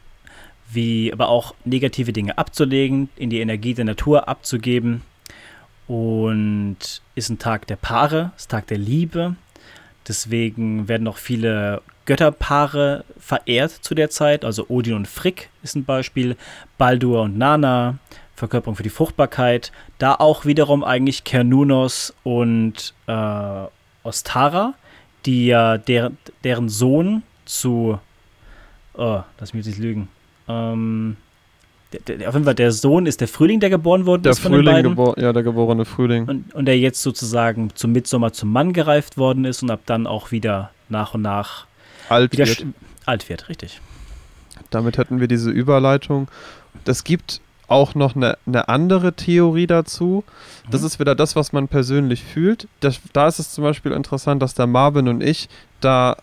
wie aber auch negative Dinge abzulegen, in die Energie der Natur abzugeben. Und ist ein Tag der Paare, ist Tag der Liebe. Deswegen werden auch viele Götterpaare verehrt zu der Zeit. Also Odin und Frick ist ein Beispiel, Baldur und Nana, Verkörperung für die Fruchtbarkeit. Da auch wiederum eigentlich Kernunos und äh, Ostara, die ja der, deren Sohn zu. Oh, lass mich jetzt nicht lügen. Ähm, der, der, auf jeden Fall, der Sohn ist der Frühling, der geboren worden Der ist den Frühling, gebor ja, der geborene Frühling. Und, und der jetzt sozusagen zum Mitsommer zum Mann gereift worden ist und ab dann auch wieder nach und nach alt wird. alt wird, richtig. Damit hätten wir diese Überleitung. Es gibt auch noch eine, eine andere Theorie dazu. Das Mhm. ist wieder das, was man persönlich fühlt. Das, da ist es zum Beispiel interessant, dass der Marvin und ich da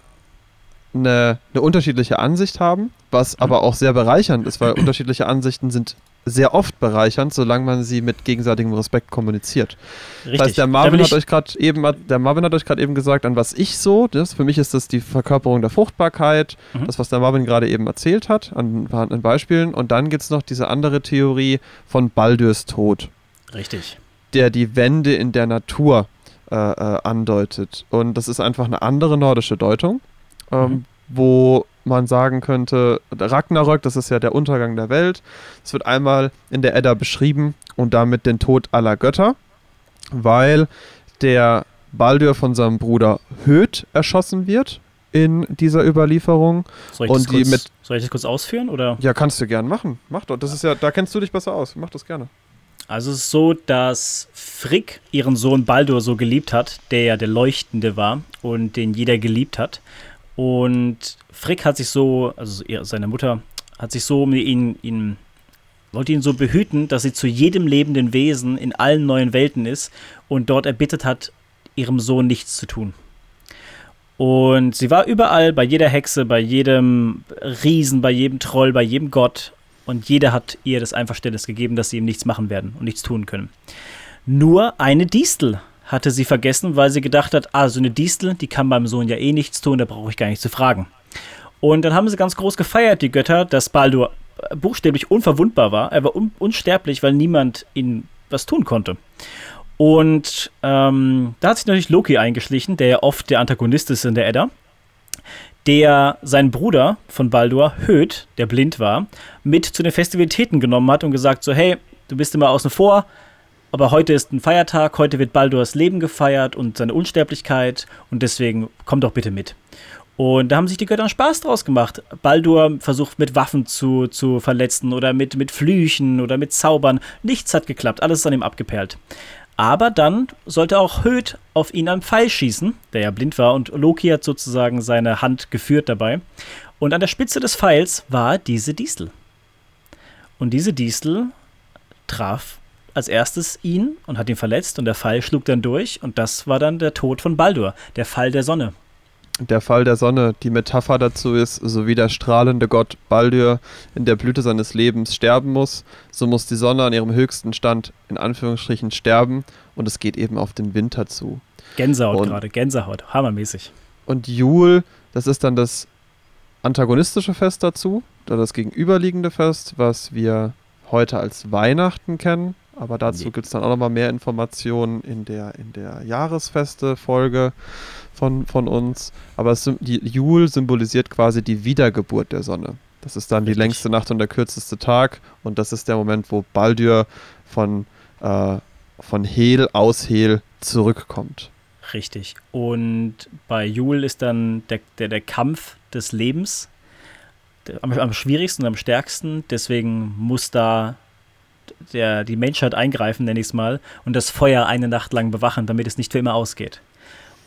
eine, eine unterschiedliche Ansicht haben, was aber auch sehr bereichernd ist, weil unterschiedliche Ansichten sind sehr oft bereichernd, solange man sie mit gegenseitigem Respekt kommuniziert. Richtig. Das heißt, der Marvin hat euch gerade eben, der Marvin hat euch gerade eben gesagt, an was ich so, das, für mich ist das die Verkörperung der Fruchtbarkeit, Mhm. das, was der Marvin gerade eben erzählt hat, an, an Beispielen. Und dann gibt es noch diese andere Theorie von Baldurs Tod, Richtig. der die Wende in der Natur äh, äh, andeutet. Und das ist einfach eine andere nordische Deutung, ähm, Mhm. Wo man sagen könnte, Ragnarök, das ist ja der Untergang der Welt. Es wird einmal in der Edda beschrieben und damit den Tod aller Götter, weil der Baldur von seinem Bruder Höth erschossen wird in dieser Überlieferung. Soll ich, Und das die kurz, mit- soll ich das kurz ausführen? Oder? Ja, kannst du gern machen. Mach doch. Das ist ja, da kennst du dich besser aus. Mach das gerne. Also es ist so, dass Frick ihren Sohn Baldur so geliebt hat, der ja der Leuchtende war und den jeder geliebt hat. Und Frick hat sich so, also seine Mutter, hat sich so ihn, ihn wollte ihn so behüten, dass sie zu jedem lebenden Wesen in allen neuen Welten ist und dort erbittet hat, ihrem Sohn nichts zu tun. Und sie war überall, bei jeder Hexe, bei jedem Riesen, bei jedem Troll, bei jedem Gott. Und jeder hat ihr das Einverständnis gegeben, dass sie ihm nichts machen werden und nichts tun können. Nur eine Distel hatte sie vergessen, weil sie gedacht hat, ah, so eine Distel, die kann meinem Sohn ja eh nichts tun, da brauche ich gar nicht zu fragen. Und dann haben sie ganz groß gefeiert, die Götter, dass Baldur äh, buchstäblich unverwundbar war. Er war un unsterblich, weil niemand ihn was tun konnte. Und ähm, da hat sich natürlich Loki eingeschlichen, der ja oft der Antagonist ist in der Edda, der seinen Bruder von Baldur, Höth, der blind war, mit zu den Festivitäten genommen hat und gesagt so, hey, du bist immer außen vor, aber heute ist ein Feiertag, heute wird Baldurs Leben gefeiert und seine Unsterblichkeit und deswegen komm doch bitte mit. Und da haben sich die Götter Spaß draus gemacht. Baldur versucht mit Waffen zu, zu verletzen oder mit, mit Flüchen oder mit Zaubern. Nichts hat geklappt, alles ist an ihm abgeperlt. Aber dann sollte auch Höth auf ihn einen Pfeil schießen, der ja blind war, und Loki hat sozusagen seine Hand geführt dabei. Und an der Spitze des Pfeils war diese Distel. Und diese Distel traf als erstes ihn und hat ihn verletzt und der Pfeil schlug dann durch und das war dann der Tod von Baldur, der Fall der Sonne. Der Fall der Sonne, die Metapher dazu ist, so wie der strahlende Gott Baldur in der Blüte seines Lebens sterben muss, so muss die Sonne an ihrem höchsten Stand in Anführungsstrichen sterben und es geht eben auf den Winter zu. Gänsehaut Und- gerade, Gänsehaut, hammermäßig. Und Jul, das ist dann das antagonistische Fest dazu, oder das gegenüberliegende Fest, was wir heute als Weihnachten kennen. Aber dazu Nee. gibt es dann auch nochmal mehr Informationen in der, in der Jahresfeste-Folge von, von uns. Aber es, die Jul symbolisiert quasi die Wiedergeburt der Sonne. Das ist dann die Richtig. längste Nacht und der kürzeste Tag. Und das ist der Moment, wo Baldur von, äh, von Hel aus Hel zurückkommt. Richtig. Und bei Jul ist dann der, der, der Kampf des Lebens am, am schwierigsten und am stärksten. Deswegen muss da der, die Menschheit eingreifen, nenne ich es mal, und das Feuer eine Nacht lang bewachen, damit es nicht für immer ausgeht.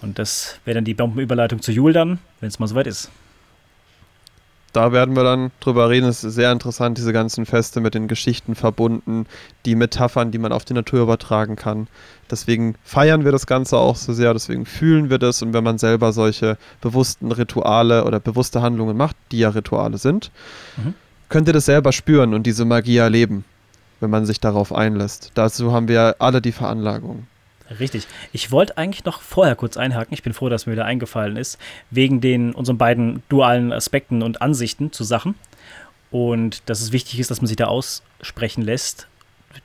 Und das wäre dann die Bombenüberleitung zu Jul dann, wenn es mal soweit ist. da werden wir dann drüber reden. Es ist sehr interessant, diese ganzen Feste mit den Geschichten verbunden, die Metaphern, die man auf die Natur übertragen kann. Deswegen feiern wir das Ganze auch so sehr, deswegen fühlen wir das. Und wenn man selber solche bewussten Rituale oder bewusste Handlungen macht, die ja Rituale sind, mhm. könnt ihr das selber spüren und diese Magie erleben, wenn man sich darauf einlässt. Dazu haben wir alle die Veranlagung. Richtig. Ich wollte eigentlich noch vorher kurz einhaken. Ich bin froh, dass mir wieder eingefallen ist, wegen den unseren beiden dualen Aspekten und Ansichten zu Sachen. Und dass es wichtig ist, dass man sich da aussprechen lässt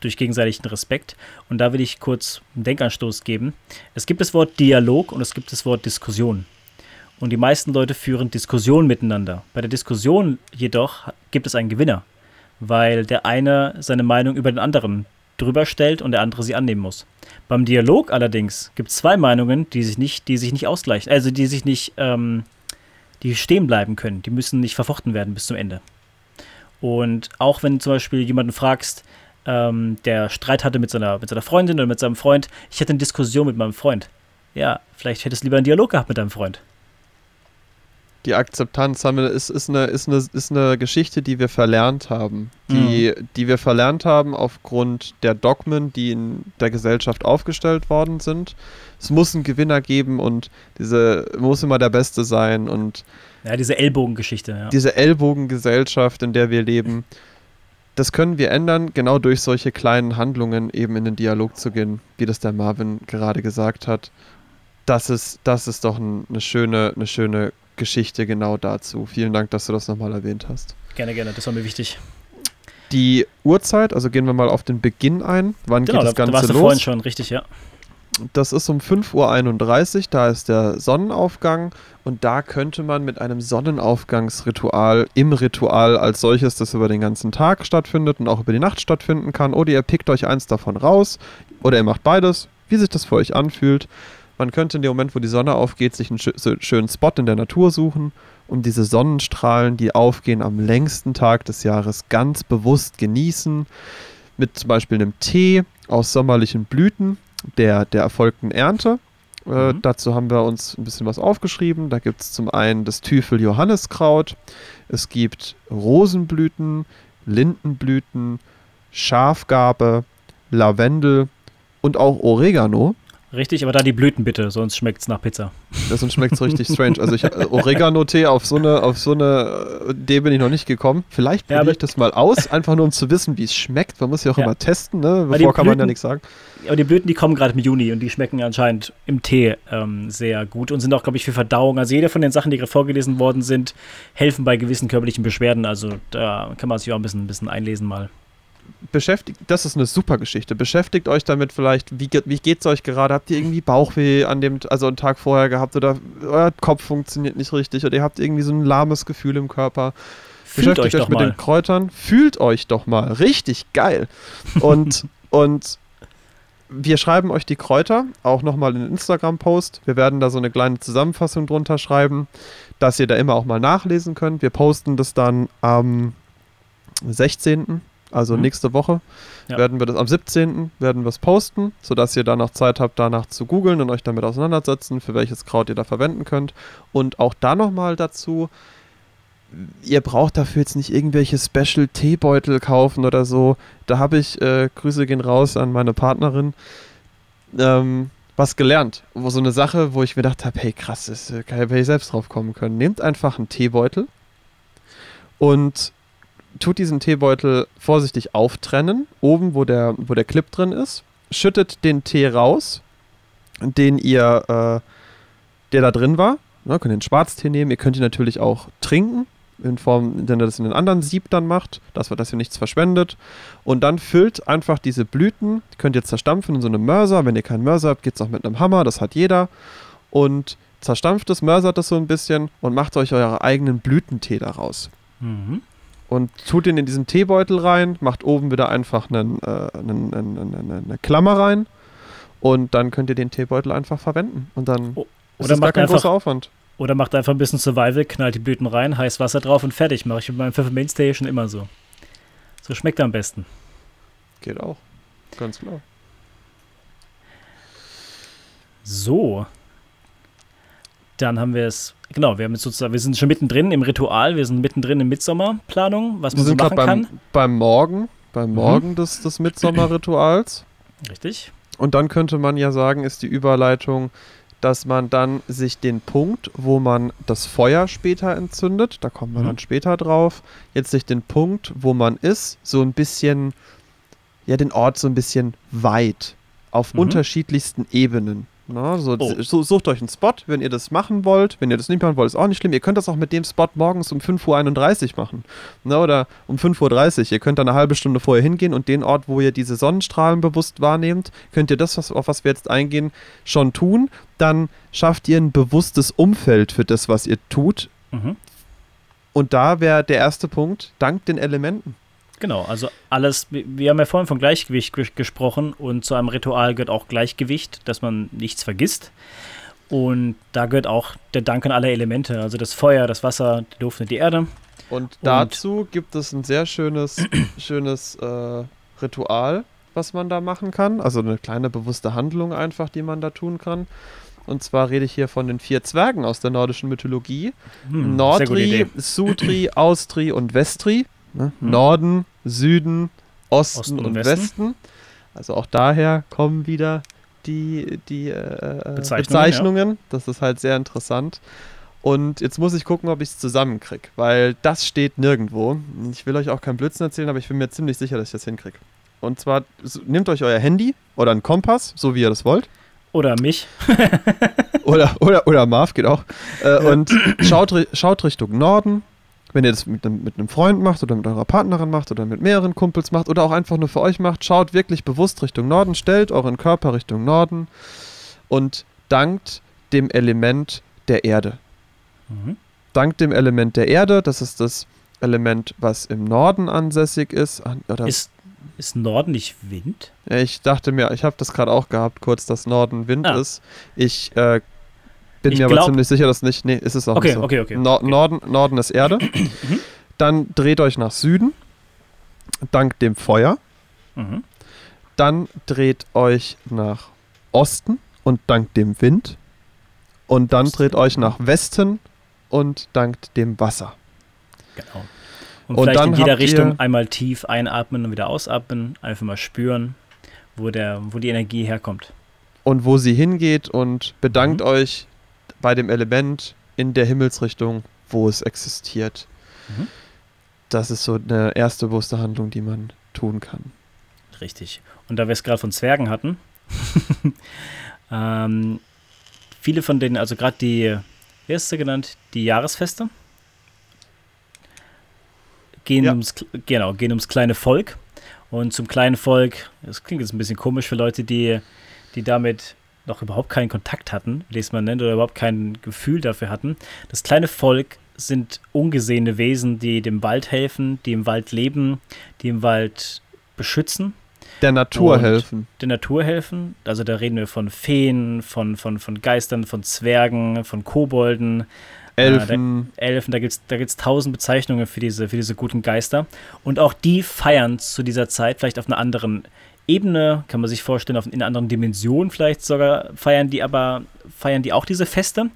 durch gegenseitigen Respekt. Und da will ich kurz einen Denkanstoß geben. Es gibt das Wort Dialog und es gibt das Wort Diskussion. Und die meisten Leute führen Diskussion miteinander. Bei der Diskussion jedoch gibt es einen Gewinner, weil der eine seine Meinung über den anderen drüber stellt und der andere sie annehmen muss. Beim Dialog allerdings gibt es zwei Meinungen, die sich nicht, die sich nicht ausgleichen, also die sich nicht, ähm, die stehen bleiben können. Die müssen nicht verfochten werden bis zum Ende. Und auch wenn zum Beispiel jemanden fragst, ähm, der Streit hatte mit seiner, mit seiner Freundin oder mit seinem Freund, ich hatte eine Diskussion mit meinem Freund. Ja, vielleicht hättest du lieber einen Dialog gehabt mit deinem Freund die Akzeptanz haben wir, ist, ist, eine, ist, eine, ist eine Geschichte, die wir verlernt haben. Die, mhm. die wir verlernt haben aufgrund der Dogmen, die in der Gesellschaft aufgestellt worden sind. Es muss einen Gewinner geben und diese muss immer der Beste sein und ja, diese Ellbogengeschichte, ja. Diese Ellbogengesellschaft, in der wir leben, das können wir ändern, genau durch solche kleinen Handlungen eben in den Dialog zu gehen, wie das der Marvin gerade gesagt hat. Das ist, das ist doch ein, eine schöne, eine schöne Geschichte genau dazu. Vielen Dank, dass du das nochmal erwähnt hast. Gerne, gerne, das war mir wichtig. Die Uhrzeit, also gehen wir mal auf den Beginn ein. Wann genau, geht das Ganze da warst du los? vorhin schon, richtig, ja. Das ist um 5.31 Uhr, da ist der Sonnenaufgang und da könnte man mit einem Sonnenaufgangsritual im Ritual als solches, das über den ganzen Tag stattfindet und auch über die Nacht stattfinden kann, oder ihr pickt euch eins davon raus oder ihr macht beides, wie sich das für euch anfühlt. Man könnte in dem Moment, wo die Sonne aufgeht, sich einen schönen Spot in der Natur suchen und diese Sonnenstrahlen, die aufgehen am längsten Tag des Jahres, ganz bewusst genießen. Mit zum Beispiel einem Tee aus sommerlichen Blüten der, der erfolgten Ernte. Äh, mhm. dazu haben wir uns ein bisschen was aufgeschrieben. Da gibt es zum einen das Tüfel Johanniskraut, es gibt Rosenblüten, Lindenblüten, Schafgarbe, Lavendel und auch Oregano. Richtig, aber da die Blüten bitte, sonst schmeckt es nach Pizza. Ja, sonst schmeckt es richtig strange. Also ich äh, Oregano-Tee auf so eine, auf so eine Idee bin ich noch nicht gekommen. Vielleicht probiere ja, ich das mal aus, einfach nur um zu wissen, wie es schmeckt. Man muss ja auch ja. immer testen, ne? Bevor kann man ja nichts sagen. Aber die Blüten, die kommen gerade im Juni und die schmecken anscheinend im Tee ähm, sehr gut und sind auch, glaube ich, für Verdauung. Also jede von den Sachen, die gerade vorgelesen worden sind, helfen bei gewissen körperlichen Beschwerden. Also da kann man sich auch ein bisschen, ein bisschen einlesen mal beschäftigt, das ist eine super Geschichte. Beschäftigt euch damit vielleicht, wie, wie geht es euch gerade? Habt ihr irgendwie Bauchweh an dem, also einen Tag vorher gehabt oder euer Kopf funktioniert nicht richtig oder ihr habt irgendwie so ein lahmes Gefühl im Körper? Fühlt Beschäftigt euch, euch mit mal. den Kräutern. Fühlt euch doch mal. Richtig geil. Und, und wir schreiben euch die Kräuter auch nochmal in den Instagram-Post. Wir werden da so eine kleine Zusammenfassung drunter schreiben, dass ihr da immer auch mal nachlesen könnt. Wir posten das dann am 16 also mhm. nächste Woche ja. werden wir das am 17. werden wir es posten, sodass ihr danach Zeit habt, danach zu googeln und euch damit auseinandersetzen, für welches Kraut ihr da verwenden könnt. Und auch da nochmal dazu, ihr braucht dafür jetzt nicht irgendwelche Special Teebeutel kaufen oder so. Da habe ich, äh, Grüße gehen raus an meine Partnerin, ähm, was gelernt. Wo so eine Sache, wo ich mir gedacht habe, hey krass, das äh, hätte ich selbst drauf kommen können. Nehmt einfach einen Teebeutel und tut diesen Teebeutel vorsichtig auftrennen, oben, wo der, wo der Clip drin ist, schüttet den Tee raus, den ihr, äh, der da drin war. Ja, könnt den Schwarztee nehmen, ihr könnt ihn natürlich auch trinken, in Form, indem ihr das in einen anderen Sieb dann macht, dass, dass ihr nichts verschwendet. Und dann füllt einfach diese Blüten, die könnt ihr zerstampfen in so einem Mörser. Wenn ihr keinen Mörser habt, geht es auch mit einem Hammer, das hat jeder. Und zerstampft es, mörsert es so ein bisschen und macht euch euren eigenen Blütentee daraus. Mhm und tut ihn in diesen Teebeutel rein, macht oben wieder einfach einen, äh, einen, einen, einen, eine Klammer rein und dann könnt ihr den Teebeutel einfach verwenden und dann oh, ist das gar kein einfach, großer Aufwand. Oder macht einfach ein bisschen Survival, knallt die Blüten rein, heiß Wasser drauf und fertig. Mache ich mit meinem Pfefferminz Station immer so. So schmeckt er am besten. Geht auch. Ganz klar. So. Dann haben wir es, genau, wir haben jetzt sozusagen, wir sind schon mittendrin im Ritual, wir sind mittendrin in Mitsommerplanung, was Wir man so sind gerade machen beim, kann. beim Morgen, beim Mhm. Morgen des, des Mitsommerrituals. Richtig. Und dann könnte man ja sagen, ist die Überleitung, dass man dann sich den Punkt, wo man das Feuer später entzündet, da kommen wir Mhm. dann später drauf, jetzt sich den Punkt, wo man ist, so ein bisschen, ja, den Ort so ein bisschen weit, auf Mhm. unterschiedlichsten Ebenen. Na, so, Oh. so, sucht euch einen Spot, wenn ihr das machen wollt. Wenn ihr das nicht machen wollt, ist auch nicht schlimm. Ihr könnt das auch mit dem Spot morgens um 5.31 Uhr machen. Na, oder um 5.30 Uhr. Ihr könnt da eine halbe Stunde vorher hingehen und den Ort, wo ihr diese Sonnenstrahlen bewusst wahrnehmt, könnt ihr das, was, auf was wir jetzt eingehen, schon tun. Dann schafft ihr ein bewusstes Umfeld für das, was ihr tut. Mhm. Und da wäre der erste Punkt, dank den Elementen. Genau, also alles, wir haben ja vorhin von Gleichgewicht ges- gesprochen und zu einem Ritual gehört auch Gleichgewicht, dass man nichts vergisst. Und da gehört auch der Dank an alle Elemente, also das Feuer, das Wasser, die Luft und die Erde. Und dazu gibt es ein sehr schönes, schönes äh, Ritual, was man da machen kann. Also eine kleine bewusste Handlung einfach, die man da tun kann. Und zwar rede ich hier von den vier Zwergen aus der nordischen Mythologie. Hm, Nordri. Sutri, Austri und Westri. Ne? Hm. Norden, Süden, Osten, Osten und, und Westen. Westen. Also auch daher kommen wieder die, die äh, Bezeichnungen, Bezeichnungen. Das ist halt sehr interessant. Und jetzt muss ich gucken, ob ich es zusammenkriege, weil das steht nirgendwo. Ich will euch auch keinen Blödsinn erzählen, aber ich bin mir ziemlich sicher, dass ich das hinkriege. Und zwar nehmt euch euer Handy oder einen Kompass, so wie ihr das wollt. Oder mich. Oder, oder, oder Marv geht auch. Äh, und schaut, schaut Richtung Norden. Wenn ihr das mit einem, mit einem Freund macht oder mit eurer Partnerin macht oder mit mehreren Kumpels macht oder auch einfach nur für euch macht, schaut wirklich bewusst Richtung Norden, stellt euren Körper Richtung Norden und dankt dem Element der Erde. Mhm. Dankt dem Element der Erde, das ist das Element, was im Norden ansässig ist. Ist, ist Norden nicht Wind? ich dachte mir, ich habe das gerade auch gehabt, kurz, dass Norden Wind Ah. ist. Ich äh, bin Ich mir aber glaub- ziemlich sicher, dass nicht. Nee, ist es auch Okay, nicht so. okay, okay, Nor okay. Norden, Norden ist Erde. Dann dreht euch nach Süden, dank dem Feuer. Mhm. Dann dreht euch nach Osten und dank dem Wind. Und dann Osten. dreht euch nach Westen und dank dem Wasser. Genau. Und, Und vielleicht dann in jeder Richtung einmal tief einatmen und wieder ausatmen. Einfach mal spüren, wo, der, wo die Energie herkommt. Und wo sie hingeht und bedankt Mhm. euch bei dem Element in der Himmelsrichtung, wo es existiert. Mhm. Das ist so eine erste bewusste Handlung, die man tun kann. Richtig. Und da wir es gerade von Zwergen hatten, ähm, viele von denen, also gerade die, sie genannt, die Jahresfeste, gehen, Ja. ums, genau, gehen ums kleine Volk. Und zum kleinen Volk, das klingt jetzt ein bisschen komisch für Leute, die, die damit noch überhaupt keinen Kontakt hatten, wie ich es mal nennt, oder überhaupt kein Gefühl dafür hatten. Das kleine Volk sind ungesehene Wesen, die dem Wald helfen, die im Wald leben, die im Wald beschützen Der Natur helfen. der Natur helfen. Also da reden wir von Feen, von, von, von Geistern, von Zwergen, von Kobolden, Elfen. Elfen. Da gibt es da gibt's tausend Bezeichnungen für diese, für diese guten Geister. Und auch die feiern zu dieser Zeit, vielleicht auf einer anderen Ebene, kann man sich vorstellen, auf, in einer anderen Dimension vielleicht sogar, feiern die aber, feiern die auch diese Feste.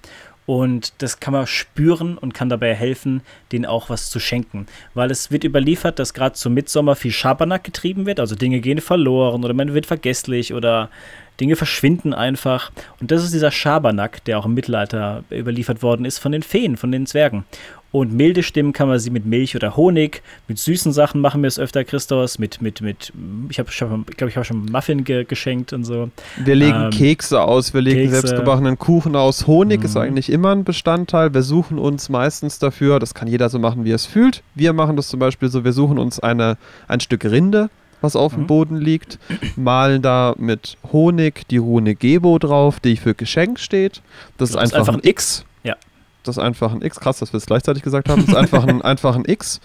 Und das kann man spüren und kann dabei helfen, denen auch was zu schenken. Weil es wird überliefert, dass gerade zum Mitsommer viel Schabernack getrieben wird. Also Dinge gehen verloren oder man wird vergesslich oder Dinge verschwinden einfach. Und das ist dieser Schabernack, der auch im Mittelalter überliefert worden ist von den Feen, von den Zwergen. Und milde Stimmen kann man sie mit Milch oder Honig, mit süßen Sachen machen wir es öfter, Christos, mit, mit, mit, ich habe, ich glaube, ich habe schon Muffin ge geschenkt und so. Wir legen Ähm, Kekse aus, wir legen Kekse. selbstgebackenen Kuchen aus. Honig ist Mhm. eigentlich immer ein Bestandteil. Wir suchen uns meistens dafür, das kann jeder so machen, wie er es fühlt. Wir machen das zum Beispiel so, wir suchen uns eine, ein Stück Rinde, was auf dem Mhm. Boden liegt, malen da mit Honig die Rune Gebo drauf, die für Geschenk steht. Das ist Genau, ist einfach, einfach ein X. Das ist einfach ein X. Krass, dass wir es gleichzeitig gesagt haben. Das ist einfach ein, einfach ein X.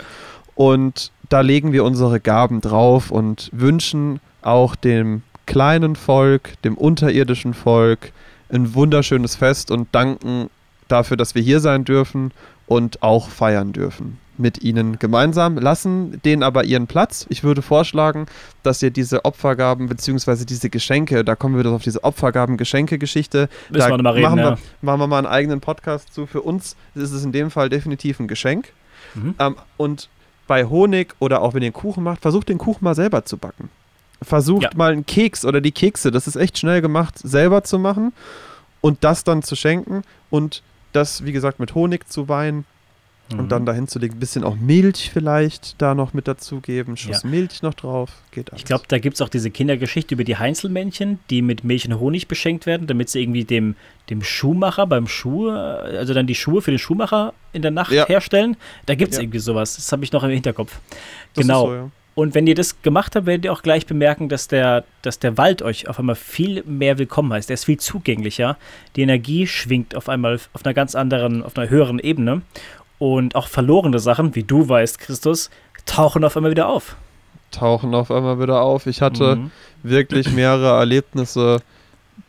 Und da legen wir unsere Gaben drauf und wünschen auch dem kleinen Volk, dem unterirdischen Volk, ein wunderschönes Fest und danken dafür, dass wir hier sein dürfen und auch feiern dürfen mit ihnen gemeinsam, lassen denen aber ihren Platz. Ich würde vorschlagen, dass ihr diese Opfergaben bzw. diese Geschenke, da kommen wir wieder auf diese Opfergaben-Geschenke-Geschichte, da wir reden, machen, wir, ja. machen wir mal einen eigenen Podcast zu. Für uns ist es in dem Fall definitiv ein Geschenk. Mhm. Ähm, und bei Honig oder auch wenn ihr einen Kuchen macht, versucht den Kuchen mal selber zu backen. Versucht Ja. mal einen Keks oder die Kekse, das ist echt schnell gemacht, selber zu machen und das dann zu schenken und das, wie gesagt, mit Honig zu weinen Mhm. und dann dahin zu legen. Ein bisschen auch Milch vielleicht da noch mit dazugeben, Schuss Ja. Milch noch drauf. Geht alles. Ich glaube, da gibt es auch diese Kindergeschichte über die Heinzelmännchen, die mit Milch und Honig beschenkt werden, damit sie irgendwie dem, dem Schuhmacher beim Schuh, also dann die Schuhe für den Schuhmacher in der Nacht Ja. herstellen. Da gibt es Ja. irgendwie sowas. Das habe ich noch im Hinterkopf. Das genau. so. Und wenn ihr das gemacht habt, werdet ihr auch gleich bemerken, dass der, dass der Wald euch auf einmal viel mehr willkommen heißt. Der ist viel zugänglicher. Die Energie schwingt auf einmal auf einer ganz anderen, auf einer höheren Ebene. Und auch verlorene Sachen, wie du weißt, Christus, tauchen auf einmal wieder auf. Tauchen auf einmal wieder auf. Ich hatte Mhm. wirklich mehrere Erlebnisse,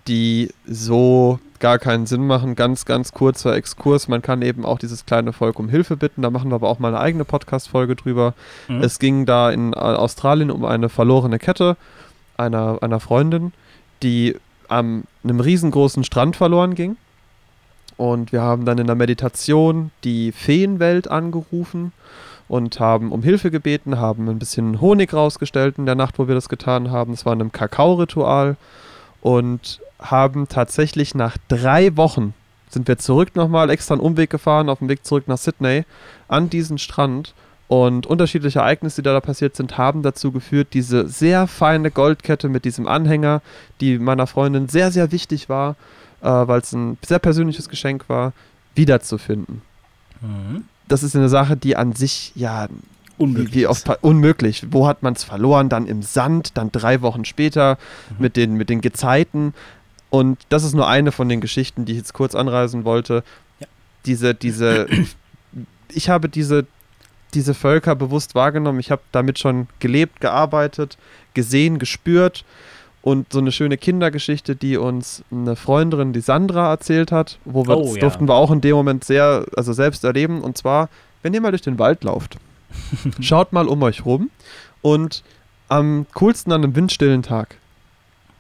die so gar keinen Sinn machen. Ganz, ganz kurzer Exkurs. Man kann eben auch dieses kleine Volk um Hilfe bitten. Da machen wir aber auch mal eine eigene Podcast-Folge drüber. Mhm. Es ging da in äh, Australien um eine verlorene Kette einer, einer Freundin, die an einem riesengroßen Strand verloren ging. Und wir haben dann in der Meditation die Feenwelt angerufen und haben um Hilfe gebeten, haben ein bisschen Honig rausgestellt in der Nacht, wo wir das getan haben. Es war in einem Kakao-Ritual und haben tatsächlich nach drei Wochen sind wir zurück nochmal extra einen Umweg gefahren, auf dem Weg zurück nach Sydney, an diesen Strand. Und unterschiedliche Ereignisse, die da passiert sind, haben dazu geführt, diese sehr feine Goldkette mit diesem Anhänger, die meiner Freundin sehr, sehr wichtig war, äh, weil es ein sehr persönliches Geschenk war, wiederzufinden. Mhm. Das ist eine Sache, die an sich ja Unmöglich. wie, wie oft unmöglich. Wo hat man es verloren? Dann im Sand, dann drei Wochen später Mhm. mit, den, mit den Gezeiten. Und das ist nur eine von den Geschichten, die ich jetzt kurz anreisen wollte. Ja. Diese, diese, ich habe diese, diese Völker bewusst wahrgenommen. Ich habe damit schon gelebt, gearbeitet, gesehen, gespürt. Und so eine schöne Kindergeschichte, die uns eine Freundin, die Sandra, erzählt hat, wo wir, Oh, das ja. durften wir auch in dem Moment sehr, also selbst erleben. Und zwar, wenn ihr mal durch den Wald lauft, schaut mal um euch rum und am coolsten an einem windstillen Tag.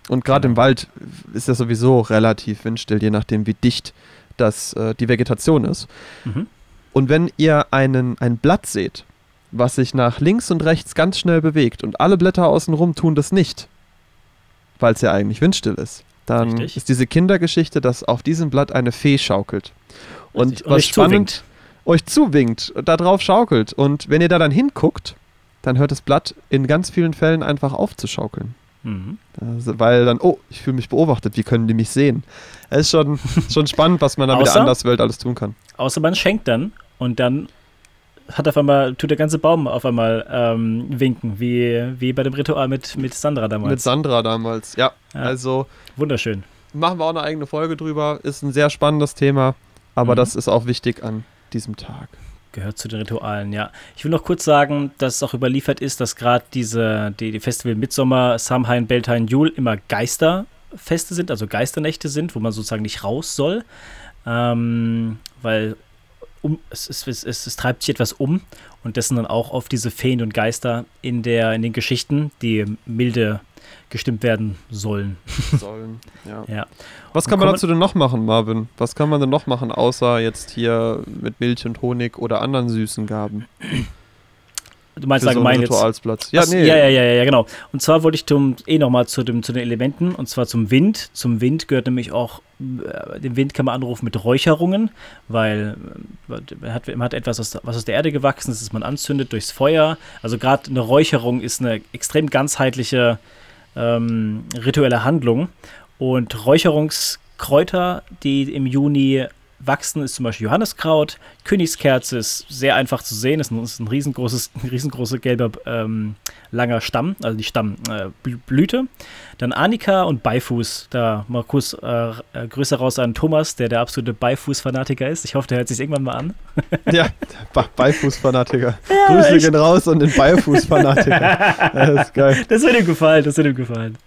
Und gerade im Genau. Wald ist ja sowieso relativ windstill, je nachdem, wie dicht das, äh, die Vegetation ist. Mhm. Und wenn ihr einen, ein Blatt seht, was sich nach links und rechts ganz schnell bewegt und alle Blätter außenrum tun das nicht, weil es ja eigentlich windstill ist, dann Richtig. ist diese Kindergeschichte, dass auf diesem Blatt eine Fee schaukelt. Und Richtig. was euch spannend, zuwinkt. euch zuwinkt, da drauf schaukelt. Und wenn ihr da dann hinguckt, dann hört das Blatt in ganz vielen Fällen einfach auf zu schaukeln. Mhm. Also, weil dann, oh, ich fühle mich beobachtet, wie können die mich sehen? Es ist schon, schon spannend, was man da mit der Anderswelt alles tun kann. Außer man schenkt dann und dann hat auf einmal, tut der ganze Baum auf einmal ähm, winken, wie, wie bei dem Ritual mit, mit Sandra damals. Mit Sandra damals, ja. Ja. Also Wunderschön. machen wir auch eine eigene Folge drüber. Ist ein sehr spannendes Thema, aber Mhm. das ist auch wichtig an diesem Tag. Gehört zu den Ritualen, ja. Ich will noch kurz sagen, dass es auch überliefert ist, dass gerade diese, die, die Festival Midsommer, Samhain, Beltane, Jul immer Geisterfeste sind, also Geisternächte sind, wo man sozusagen nicht raus soll. Ähm, weil um, es, es, es, es, es treibt sich etwas um und das sind dann auch oft diese Feen und Geister in, der, in den Geschichten, die milde gestimmt werden sollen. Sollen, ja. Ja. Was kann man dazu denn noch machen, Marvin? Was kann man denn noch machen, außer jetzt hier mit Milch und Honig oder anderen süßen Gaben? Du meinst Für so allgemein jetzt. Ritualsplatz. Ja, Ach, nee. ja, ja, ja, ja, genau. Und zwar wollte ich zum, eh nochmal zu, dem, zu den Elementen, und zwar zum Wind. Zum Wind gehört nämlich auch, äh, den Wind kann man anrufen mit Räucherungen, weil äh, man hat, man hat etwas, aus, was aus der Erde gewachsen ist, das man anzündet durchs Feuer. Also gerade eine Räucherung ist eine extrem ganzheitliche ähm, rituelle Handlung. Und Räucherungskräuter, die im Juni wachsen, ist zum Beispiel Johanniskraut. Königskerze ist sehr einfach zu sehen, ist ein, ist ein riesengroßes, ein riesengroßer gelber ähm, langer Stamm, also die Stammblüte. Dann Annika und Beifuß. Da mal kurz äh, äh, Grüße raus an Thomas, der der absolute Beifuß-Fanatiker ist. Ich hoffe, der hört sich irgendwann mal an. Ja, Be Beifußfanatiker. Ja, Grüße echt. gehen raus und den Beifußfanatiker. das ist geil. Das wird ihm gefallen, das wird ihm gefallen.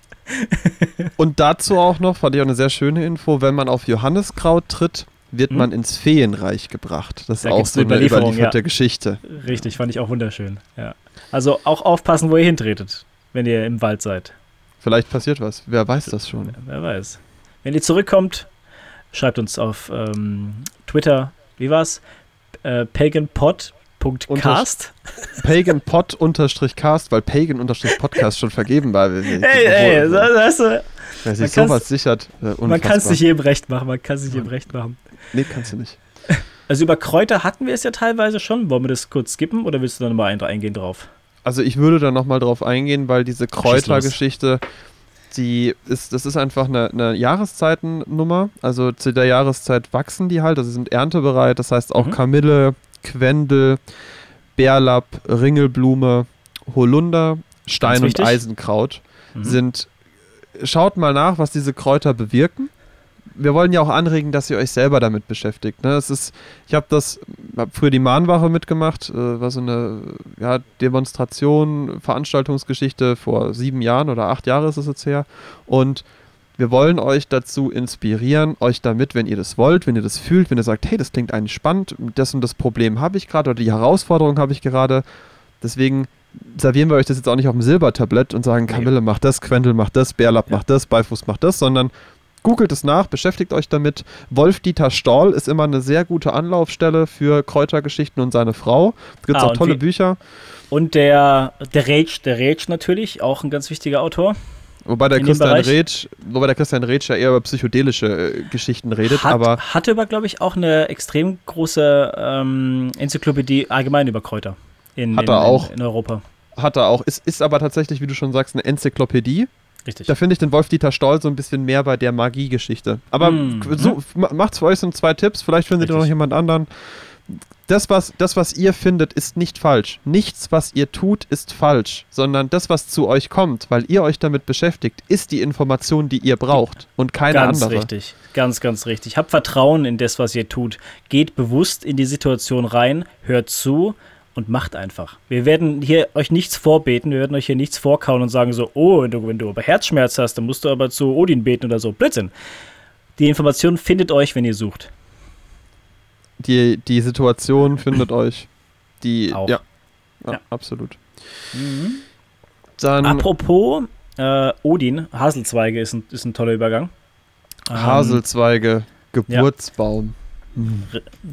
Und dazu auch noch, fand ich auch eine sehr schöne Info, wenn man auf Johanniskraut tritt, wird Mhm. man ins Feenreich gebracht. Das ist Da auch so eine überlieferte ja. Geschichte. Richtig, fand ich auch wunderschön. Ja. Also auch aufpassen, wo ihr hintretet, wenn ihr im Wald seid. Vielleicht passiert was. Wer weiß das schon. Wer weiß. Wenn ihr zurückkommt, schreibt uns auf ähm, Twitter, wie war's? Äh, paganpod.cast. Pagan-Pod-Cast, weil Pagan-Podcast schon vergeben war. Ey, ey, so, weißt du, Wer sich man sowas sichert, äh, man kann es nicht jedem recht machen, man kann es nicht jedem recht machen. Nee, kannst du nicht. Also über Kräuter hatten wir es ja teilweise schon. Wollen wir das kurz skippen oder willst du dann mal ein- eingehen drauf? Also ich würde da nochmal drauf eingehen, weil diese Kräutergeschichte, die ist, das ist einfach eine, eine Jahreszeitennummer. Also zu der Jahreszeit wachsen die halt, also sie sind erntebereit. Das heißt auch Mhm. Kamille, Quendel, Bärlapp, Ringelblume, Holunder, Stein- und. Eisenkraut Mhm. sind. Schaut mal nach, was diese Kräuter bewirken. Wir wollen ja auch anregen, dass ihr euch selber damit beschäftigt. Ne? Es ist, ich habe das, habe früher die Mahnwache mitgemacht, äh, war so eine ja, Demonstration, Veranstaltungsgeschichte vor sieben Jahren oder acht Jahre ist es jetzt her. Und wir wollen euch dazu inspirieren, euch damit, wenn ihr das wollt, wenn ihr das fühlt, wenn ihr sagt, hey, das klingt eigentlich spannend, das und das Problem habe ich gerade oder die Herausforderung habe ich gerade. Deswegen servieren wir euch das jetzt auch nicht auf dem Silbertablett und sagen. Kamille macht das, Quendel macht das, Bärlapp Ja. macht das, Beifuß macht das, sondern googelt es nach, beschäftigt euch damit. Wolf-Dieter Storl ist immer eine sehr gute Anlaufstelle für Kräutergeschichten und seine Frau. Es gibt Ah, auch tolle wie- Bücher. Und der, der Rage, der Rage natürlich, auch ein ganz wichtiger Autor. Wobei der Christian Rätsch, wobei der Christian Rätsch ja eher über psychedelische äh, Geschichten redet, Hat, aber hatte aber, glaube ich, auch eine extrem große ähm, Enzyklopädie allgemein über Kräuter. In, Hat in, er auch. In, in Europa. hat er auch. Ist, ist aber tatsächlich, wie du schon sagst, eine Enzyklopädie. Richtig. Da finde ich den Wolf-Dieter Stoll so ein bisschen mehr bei der Magie-Geschichte. Aber Mhm. so, ma- macht's für euch so zwei Tipps, vielleicht findet ihr noch Richtig. jemand anderen. Das was, das, was ihr findet, ist nicht falsch. Nichts, was ihr tut, ist falsch, sondern das, was zu euch kommt, weil ihr euch damit beschäftigt, ist die Information, die ihr braucht und keine ganz andere. richtig. Ganz, ganz richtig. Habt Vertrauen in das, was ihr tut. Geht bewusst in die Situation rein, hört zu und macht einfach. Wir werden hier euch nichts vorbeten, wir werden euch hier nichts vorkauen und sagen so, oh, wenn du, wenn du aber Herzschmerz hast, dann musst du aber zu Odin beten oder so. Blödsinn. Die Information findet euch, wenn ihr sucht. Die, die Situation findet euch. Die, Auch. Ja, ja, Ja. absolut. Dann Apropos äh, Odin, Haselzweige ist ein, ist ein toller Übergang. Ähm, Haselzweige, Geburtsbaum. r-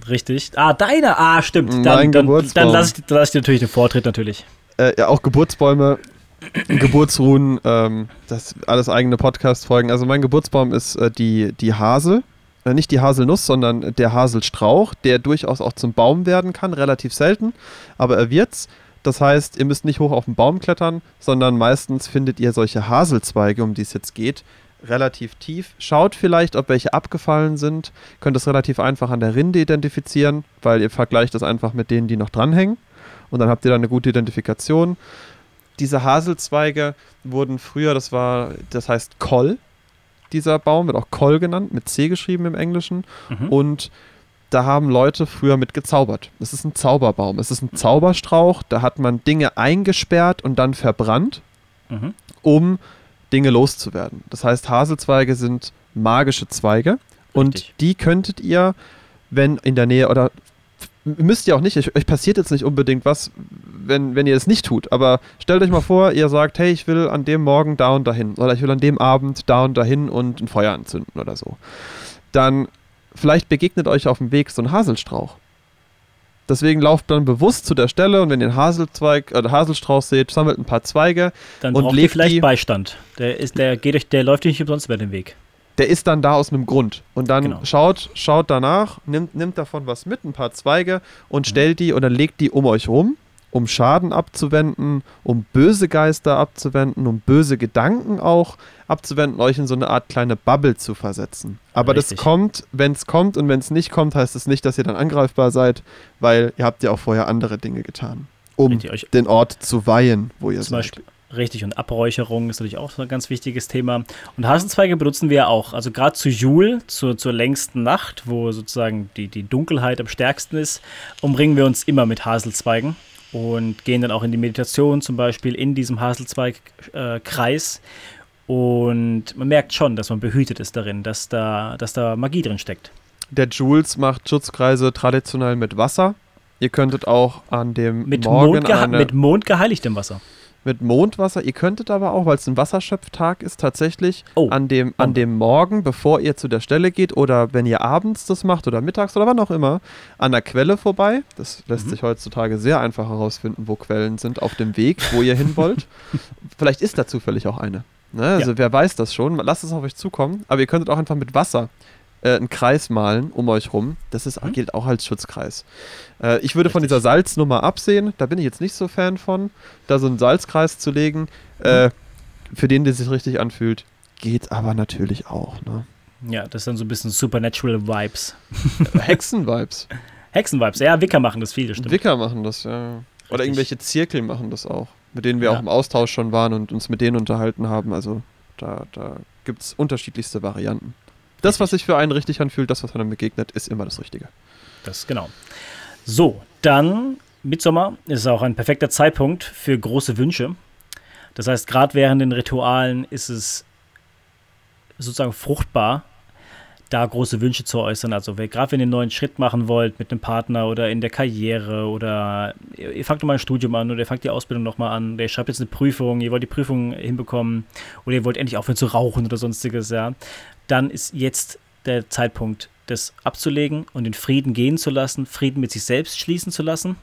richtig. Ah, deiner. Ah, stimmt. Dann, Mein dann, Geburtsbaum. dann lasse ich, dann lass ich dir natürlich den Vortritt natürlich. Äh, ja, auch Geburtsbäume, Geburtsruhen, ähm, das alles eigene Podcast-Folgen. Also mein Geburtsbaum ist äh, die, die Hasel. Äh, nicht die Haselnuss, sondern der Haselstrauch, der durchaus auch zum Baum werden kann, relativ selten, aber er wird's. Das heißt, ihr müsst nicht hoch auf den Baum klettern, sondern meistens findet ihr solche Haselzweige, um die es jetzt geht, relativ tief. Schaut vielleicht, ob welche abgefallen sind. Könnt es relativ einfach an der Rinde identifizieren, weil ihr vergleicht das einfach mit denen, die noch dranhängen. Und dann habt ihr da eine gute Identifikation. Diese Haselzweige wurden früher, das war, das heißt Koll. Dieser Baum wird auch Koll genannt, mit C geschrieben im Englischen. Mhm. Und da haben Leute früher mit gezaubert. Es ist ein Zauberbaum. Es ist ein Zauberstrauch. Da hat man Dinge eingesperrt und dann verbrannt, Mhm. um Dinge loszuwerden. Das heißt, Haselzweige sind magische Zweige. Und Richtig. die könntet ihr, wenn in der Nähe oder müsst ihr auch nicht, euch, euch passiert jetzt nicht unbedingt was, wenn, wenn ihr es nicht tut. Aber stellt euch mal vor, ihr sagt, hey, ich will an dem Morgen da und dahin oder ich will an dem Abend da und dahin und ein Feuer anzünden oder so. Dann vielleicht begegnet euch auf dem Weg so ein Haselstrauch. Deswegen lauft dann bewusst zu der Stelle und wenn ihr einen Haselzweig oder Haselstrauch seht, sammelt ein paar Zweige. Dann Und braucht ihr legt vielleicht die- Beistand. Der, ist, der, geht euch, der läuft euch nicht umsonst über den Weg. der ist dann da aus einem Grund. Und dann Genau. schaut, schaut danach, nimmt, nimmt davon was mit, ein paar Zweige und Mhm. stellt die oder legt die um euch rum, um Schaden abzuwenden, um böse Geister abzuwenden, um böse Gedanken auch abzuwenden, euch in so eine Art kleine Bubble zu versetzen. Aber Richtig. das kommt, wenn es kommt und wenn es nicht kommt, heißt es nicht, dass ihr dann angreifbar seid, weil ihr habt ja auch vorher andere Dinge getan, um Richtig, den Ort zu weihen, wo ihr zum seid. Beispiel. Richtig, und Abräucherung ist natürlich auch so ein ganz wichtiges Thema. Und Hasenzweige benutzen wir auch. Also gerade zu Jul, zur, zur längsten Nacht, wo sozusagen die, die Dunkelheit am stärksten ist, umringen wir uns immer mit Haselzweigen und gehen dann auch in die Meditation, zum Beispiel in diesem Haselzweigkreis. und man merkt schon, dass man behütet ist darin, dass da, dass da Magie drin steckt. Der Jules macht Schutzkreise traditionell mit Wasser. Ihr könntet auch an dem Mit, Morgen Mond geha- eine, mit mondgeheiligtem Wasser. Mit Mondwasser. Ihr könntet aber auch, weil es ein Wasserschöpftag ist, tatsächlich Oh, an, dem, an dem Morgen, bevor ihr zu der Stelle geht oder wenn ihr abends das macht oder mittags oder wann auch immer, an der Quelle vorbei. Das lässt Mhm. sich heutzutage sehr einfach herausfinden, wo Quellen sind auf dem Weg, wo ihr hin wollt. Vielleicht ist da zufällig auch eine. Ne? Also wer weiß das schon. Lasst es auf euch zukommen. Aber ihr könntet auch einfach mit Wasser äh, einen Kreis malen um euch rum. Das ist, Mhm. gilt auch als Schutzkreis. Äh, ich würde von Richtig. dieser Salznummer absehen. Da bin ich jetzt nicht so Fan von, da so einen Salzkreis zu legen. Mhm. Äh, für den, der sich richtig anfühlt, geht aber natürlich auch. Ne? Ja, das sind so ein bisschen Supernatural Vibes. Hexen-Vibes. Hexen-Vibes. Ja, Wicker machen das viel, das stimmt. Wicker machen das, ja. Oder Richtig. irgendwelche Zirkel machen das auch, mit denen wir Ja. auch im Austausch schon waren und uns mit denen unterhalten haben. Also da, da gibt es unterschiedlichste Varianten. Das, was sich für einen richtig anfühlt, das, was einem begegnet, ist immer das Richtige. Das genau. So, dann Mitsommer ist auch ein perfekter Zeitpunkt für große Wünsche. Das heißt, gerade während den Ritualen ist es sozusagen fruchtbar, da große Wünsche zu äußern. Also gerade wenn ihr einen neuen Schritt machen wollt mit einem Partner oder in der Karriere oder ihr fangt nochmal ein Studium an oder ihr fangt die Ausbildung nochmal an oder ihr schreibt jetzt eine Prüfung, ihr wollt die Prüfung hinbekommen oder ihr wollt endlich aufhören zu rauchen oder sonstiges, ja, dann ist jetzt der Zeitpunkt, das abzulegen und den Frieden gehen zu lassen, Frieden mit sich selbst schließen zu lassen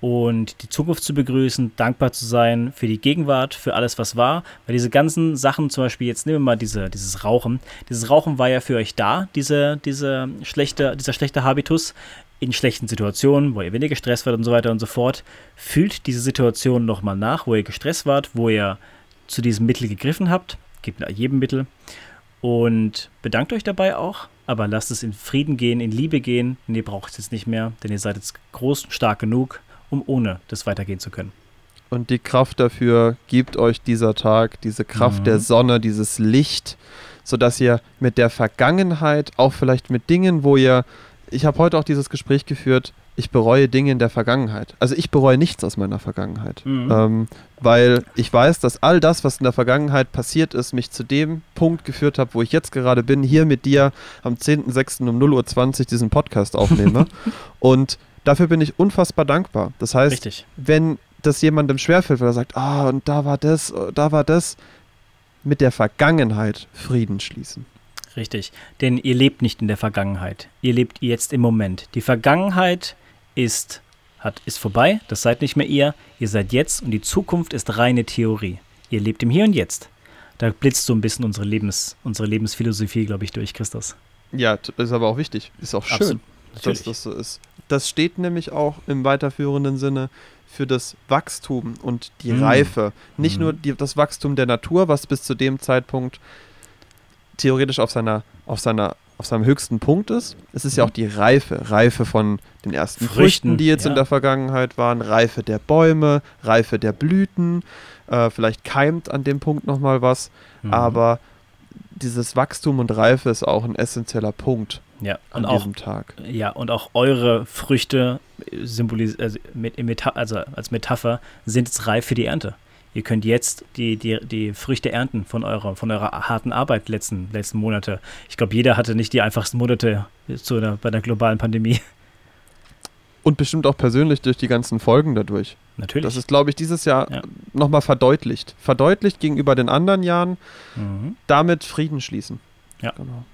und die Zukunft zu begrüßen, dankbar zu sein für die Gegenwart, für alles, was war. Weil diese ganzen Sachen, zum Beispiel, jetzt nehmen wir mal diese, dieses Rauchen. Dieses Rauchen war ja für euch da, diese, diese schlechte, dieser schlechte Habitus in schlechten Situationen, wo ihr weniger gestresst wart und so weiter und so fort. Fühlt diese Situation nochmal nach, wo ihr gestresst wart, wo ihr zu diesem Mittel gegriffen habt. Gibt jedem Mittel. Und bedankt euch dabei auch, aber lasst es in Frieden gehen, in Liebe gehen, denn ihr braucht es jetzt nicht mehr, denn ihr seid jetzt groß und stark genug, um ohne das weitergehen zu können. Und die Kraft dafür gibt euch dieser Tag, diese Kraft Mhm. der Sonne, dieses Licht, sodass ihr mit der Vergangenheit, auch vielleicht mit Dingen, wo ihr, ich habe heute auch dieses Gespräch geführt, ich bereue Dinge in der Vergangenheit. Also ich bereue nichts aus meiner Vergangenheit. Mhm. Ähm, weil ich weiß, dass all das, was in der Vergangenheit passiert ist, mich zu dem Punkt geführt hat, wo ich jetzt gerade bin, hier mit dir am 10.06. um 0.20 Uhr diesen Podcast aufnehme. Und dafür bin ich unfassbar dankbar. Das heißt, Richtig. wenn das jemandem schwerfällt, weil er sagt, ah, und da war das, da war das, mit der Vergangenheit Frieden schließen. Richtig. Denn ihr lebt nicht in der Vergangenheit. Ihr lebt jetzt im Moment. Die Vergangenheit ist, hat, ist vorbei. Das seid nicht mehr ihr. Ihr seid jetzt und die Zukunft ist reine Theorie. Ihr lebt im Hier und Jetzt. Da blitzt so ein bisschen unsere, Lebens, unsere Lebensphilosophie, glaube ich, durch, Christus. Ja, ist aber auch wichtig. Ist auch schön, Absolut. dass das so ist. Das steht nämlich auch im weiterführenden Sinne für das Wachstum und die Mm. Reife. Nicht Mm. nur die, das Wachstum der Natur, was bis zu dem Zeitpunkt theoretisch auf seiner, auf seiner, auf seinem höchsten Punkt ist. Es ist ja Mhm. auch die Reife. Reife von den ersten Früchten, Früchten, die jetzt ja. in der Vergangenheit waren, Reife der Bäume, Reife der Blüten. Äh, vielleicht keimt an dem Punkt nochmal was. Mhm. Aber dieses Wachstum und Reife ist auch ein essentieller Punkt ja, an auch diesem Tag. Ja, und auch eure Früchte symbolis also, mit, also als Metapher sind jetzt reif für die Ernte. Ihr könnt jetzt die, die, die Früchte ernten von eurer, von eurer harten Arbeit letzten, letzten Monate. Ich glaube, jeder hatte nicht die einfachsten Monate zu einer, bei der globalen Pandemie. Und bestimmt auch persönlich durch die ganzen Folgen dadurch. Natürlich. Das ist, glaube ich, dieses Jahr Ja. nochmal verdeutlicht. Verdeutlicht gegenüber den anderen Jahren, mhm. damit Frieden schließen. Ja. Genau.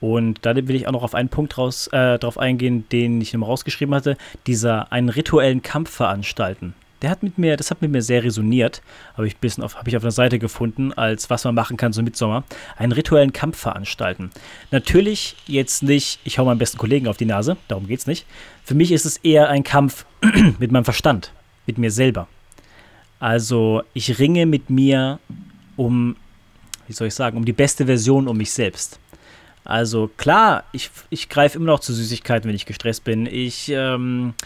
Und da will ich auch noch auf einen Punkt raus, äh, drauf eingehen, den ich nochmal rausgeschrieben hatte. Dieser einen rituellen Kampf veranstalten. Der hat mit mir, das hat mit mir sehr resoniert, habe ich bisschen auf, habe ich auf einer Seite gefunden, als was man machen kann so mit Sommer. Einen rituellen Kampf veranstalten. Natürlich jetzt nicht, ich hau meinem besten Kollegen auf die Nase, darum geht's nicht. Für mich ist es eher ein Kampf mit meinem Verstand, mit mir selber. Also ich ringe mit mir um, wie soll ich sagen, um die beste Version um mich selbst. Also klar, ich, ich greife immer noch zu Süßigkeiten, wenn ich gestresst bin. Ich ähm, äh,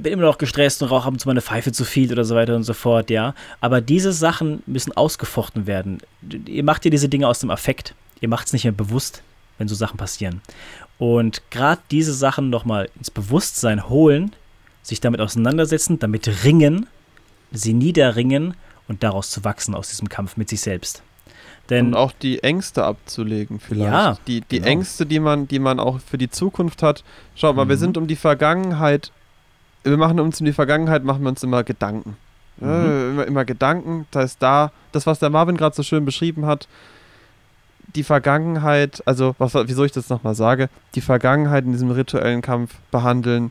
bin immer noch gestresst und rauche ab und zu meine Pfeife zu viel oder so weiter und so fort, ja. Aber diese Sachen müssen ausgefochten werden. Ihr macht ja diese Dinge aus dem Affekt. Ihr macht es nicht mehr bewusst, wenn so Sachen passieren. Und gerade diese Sachen nochmal ins Bewusstsein holen, sich damit auseinandersetzen, damit ringen, sie niederringen und daraus zu wachsen aus diesem Kampf mit sich selbst. Denn und auch die Ängste abzulegen vielleicht. Ja, die die genau. Ängste, die man, die man auch für die Zukunft hat. Schaut mal, wir Mhm. sind um die Vergangenheit, wir machen uns um die Vergangenheit, machen wir uns immer Gedanken. Ja, Mhm. immer, immer Gedanken. Das heißt, da, das, was der Marvin gerade so schön beschrieben hat, die Vergangenheit, also was, wieso ich das nochmal sage, die Vergangenheit in diesem rituellen Kampf behandeln,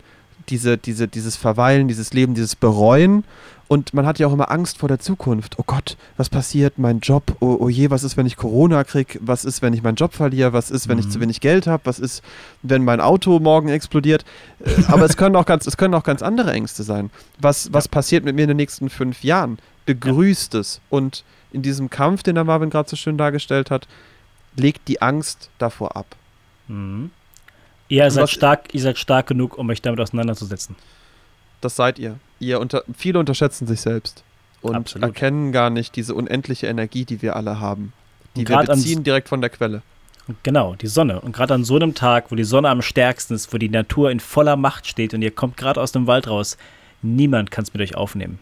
diese, diese, dieses Verweilen, dieses Leben, dieses Bereuen. Und man hat ja auch immer Angst vor der Zukunft. Oh Gott, was passiert? Mein Job? Oh, oh je, was ist, wenn ich Corona kriege? Was ist, wenn ich meinen Job verliere? Was ist, wenn ich Mhm. zu wenig Geld habe? Was ist, wenn mein Auto morgen explodiert? Äh, Aber es können auch ganz, es können auch ganz andere Ängste sein. Was, was passiert mit mir in den nächsten fünf Jahren? Begrüßt es. Und in diesem Kampf, den der Marvin gerade so schön dargestellt hat, legt die Angst davor ab. Mhm. Ihr seid, stark, ihr seid stark genug, um euch damit auseinanderzusetzen. Das seid ihr. ihr unter, viele unterschätzen sich selbst und Absolut. erkennen gar nicht diese unendliche Energie, die wir alle haben. Die wir beziehen direkt von der Quelle. Genau, die Sonne. Und gerade an so einem Tag, wo die Sonne am stärksten ist, wo die Natur in voller Macht steht und ihr kommt gerade aus dem Wald raus, niemand kann es mit euch aufnehmen.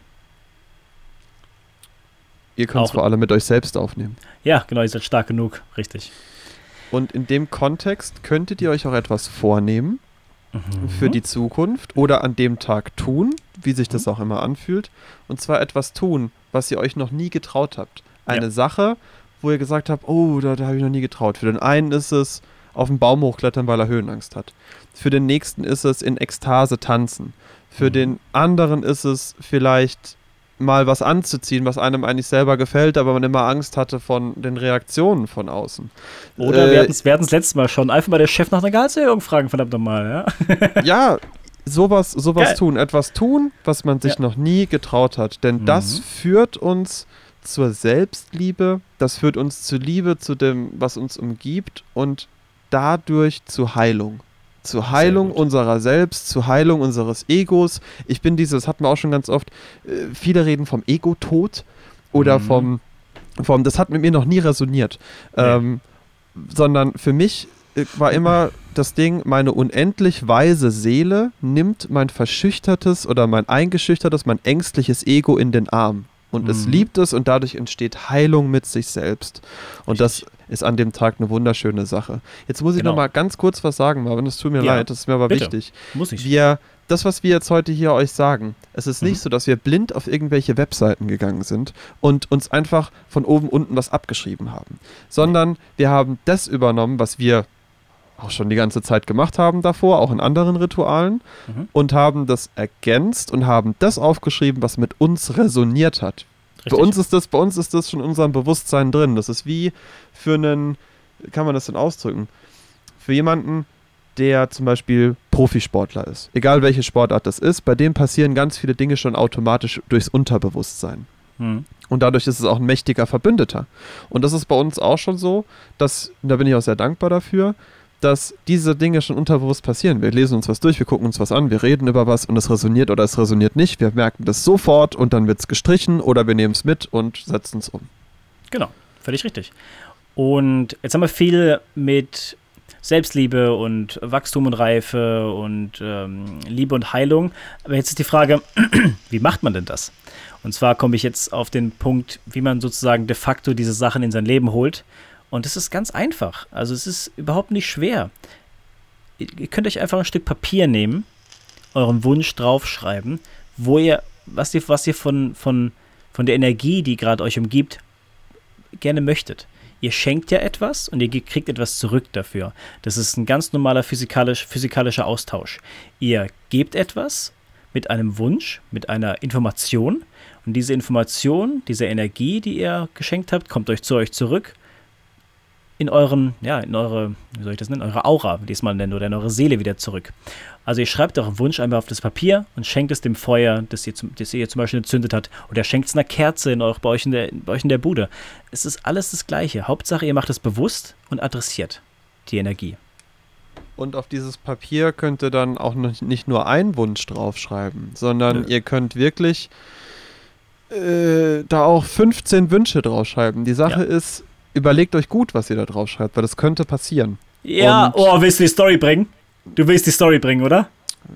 Ihr könnt es vor allem mit euch selbst aufnehmen. Ja, genau, ihr seid stark genug, richtig. Und in dem Kontext könntet ihr euch auch etwas vornehmen Mhm. für die Zukunft oder an dem Tag tun, wie sich das auch immer anfühlt. Und zwar etwas tun, was ihr euch noch nie getraut habt. Eine Ja. Sache, wo ihr gesagt habt, oh, da, da habe ich noch nie getraut. Für den einen ist es auf den Baum hochklettern, weil er Höhenangst hat. Für den nächsten ist es in Ekstase tanzen. Für Mhm. den anderen ist es vielleicht mal was anzuziehen, was einem eigentlich selber gefällt, aber man immer Angst hatte von den Reaktionen von außen. Oder Äh, wir hatten es wir hatten's letztes Mal schon. Einfach mal der Chef nach einer Gehaltserhöhung fragen, verdammt nochmal, ja? ja, sowas, sowas Geil. tun. Etwas tun, was man sich Ja. noch nie getraut hat. Denn das Mhm. führt uns zur Selbstliebe, das führt uns zur Liebe zu dem, was uns umgibt und dadurch zu Heilung. Zur Heilung unserer selbst, zur Heilung unseres Egos. Ich bin dieses, hatten wir auch schon ganz oft, äh, viele reden vom Ego-Tod oder Mhm. vom, vom, das hat mit mir noch nie resoniert. Nee. Ähm, sondern für mich äh, war immer das Ding, meine unendlich weise Seele nimmt mein verschüchtertes oder mein eingeschüchtertes, mein ängstliches Ego in den Arm. Und es Mhm. liebt es und dadurch entsteht Heilung mit sich selbst. Und das ist an dem Tag eine wunderschöne Sache. Jetzt muss ich Genau. noch mal ganz kurz was sagen, Marvin. Es tut mir Ja, leid, das ist mir aber bitte. wichtig. Muss nicht. Wir, das, was wir jetzt heute hier euch sagen, es ist nicht Mhm. so, dass wir blind auf irgendwelche Webseiten gegangen sind und uns einfach von oben unten was abgeschrieben haben, sondern wir haben das übernommen, was wir auch schon die ganze Zeit gemacht haben davor, auch in anderen Ritualen, Mhm. und haben das ergänzt und haben das aufgeschrieben, was mit uns resoniert hat. Bei Richtig. uns ist das, bei uns ist das schon in unserem Bewusstsein drin. Das ist wie für einen, kann man das denn ausdrücken? Für jemanden, der zum Beispiel Profisportler ist. Egal welche Sportart das ist, bei dem passieren ganz viele Dinge schon automatisch durchs Unterbewusstsein. Mhm. Und dadurch ist es auch ein mächtiger Verbündeter. Und das ist bei uns auch schon so, dass, da bin ich auch sehr dankbar dafür, dass diese Dinge schon unterbewusst passieren. Wir lesen uns was durch, wir gucken uns was an, wir reden über was und es resoniert oder es resoniert nicht. Wir merken das sofort und dann wird es gestrichen oder wir nehmen es mit und setzen es um. Genau, völlig richtig. Und jetzt haben wir viel mit Selbstliebe und Wachstum und Reife und ähm, Liebe und Heilung. Aber jetzt ist die Frage, wie macht man denn das? Und zwar komme ich jetzt auf den Punkt, wie man sozusagen de facto diese Sachen in sein Leben holt. Und es ist ganz einfach. Also es ist überhaupt nicht schwer. Ihr könnt euch einfach ein Stück Papier nehmen, euren Wunsch draufschreiben, wo ihr, was ihr, was ihr von, von, von der Energie, die gerade euch umgibt, gerne möchtet. Ihr schenkt ja etwas und ihr kriegt etwas zurück dafür. Das ist ein ganz normaler physikalisch, physikalischer Austausch. Ihr gebt etwas mit einem Wunsch, mit einer Information und diese Information, diese Energie, die ihr geschenkt habt, kommt euch zu euch zurück in euren, ja, in eure, wie soll ich das nennen, eure Aura, wie es mal nennen, oder in eure Seele wieder zurück. Also ihr schreibt euren Wunsch einmal auf das Papier und schenkt es dem Feuer, das ihr, zum, das ihr zum Beispiel entzündet habt. Oder schenkt es einer Kerze in euch, bei, euch in der, bei euch in der Bude. Es ist alles das Gleiche. Hauptsache, ihr macht es bewusst und adressiert die Energie. Und auf dieses Papier könnt ihr dann auch nicht nur einen Wunsch draufschreiben, sondern Nö. ihr könnt wirklich äh, da auch 15 Wünsche draufschreiben. Die Sache ist, überlegt euch gut, was ihr da draufschreibt, weil das könnte passieren. Ja, Und- oh, willst du die Story bringen? Du willst die Story bringen, oder?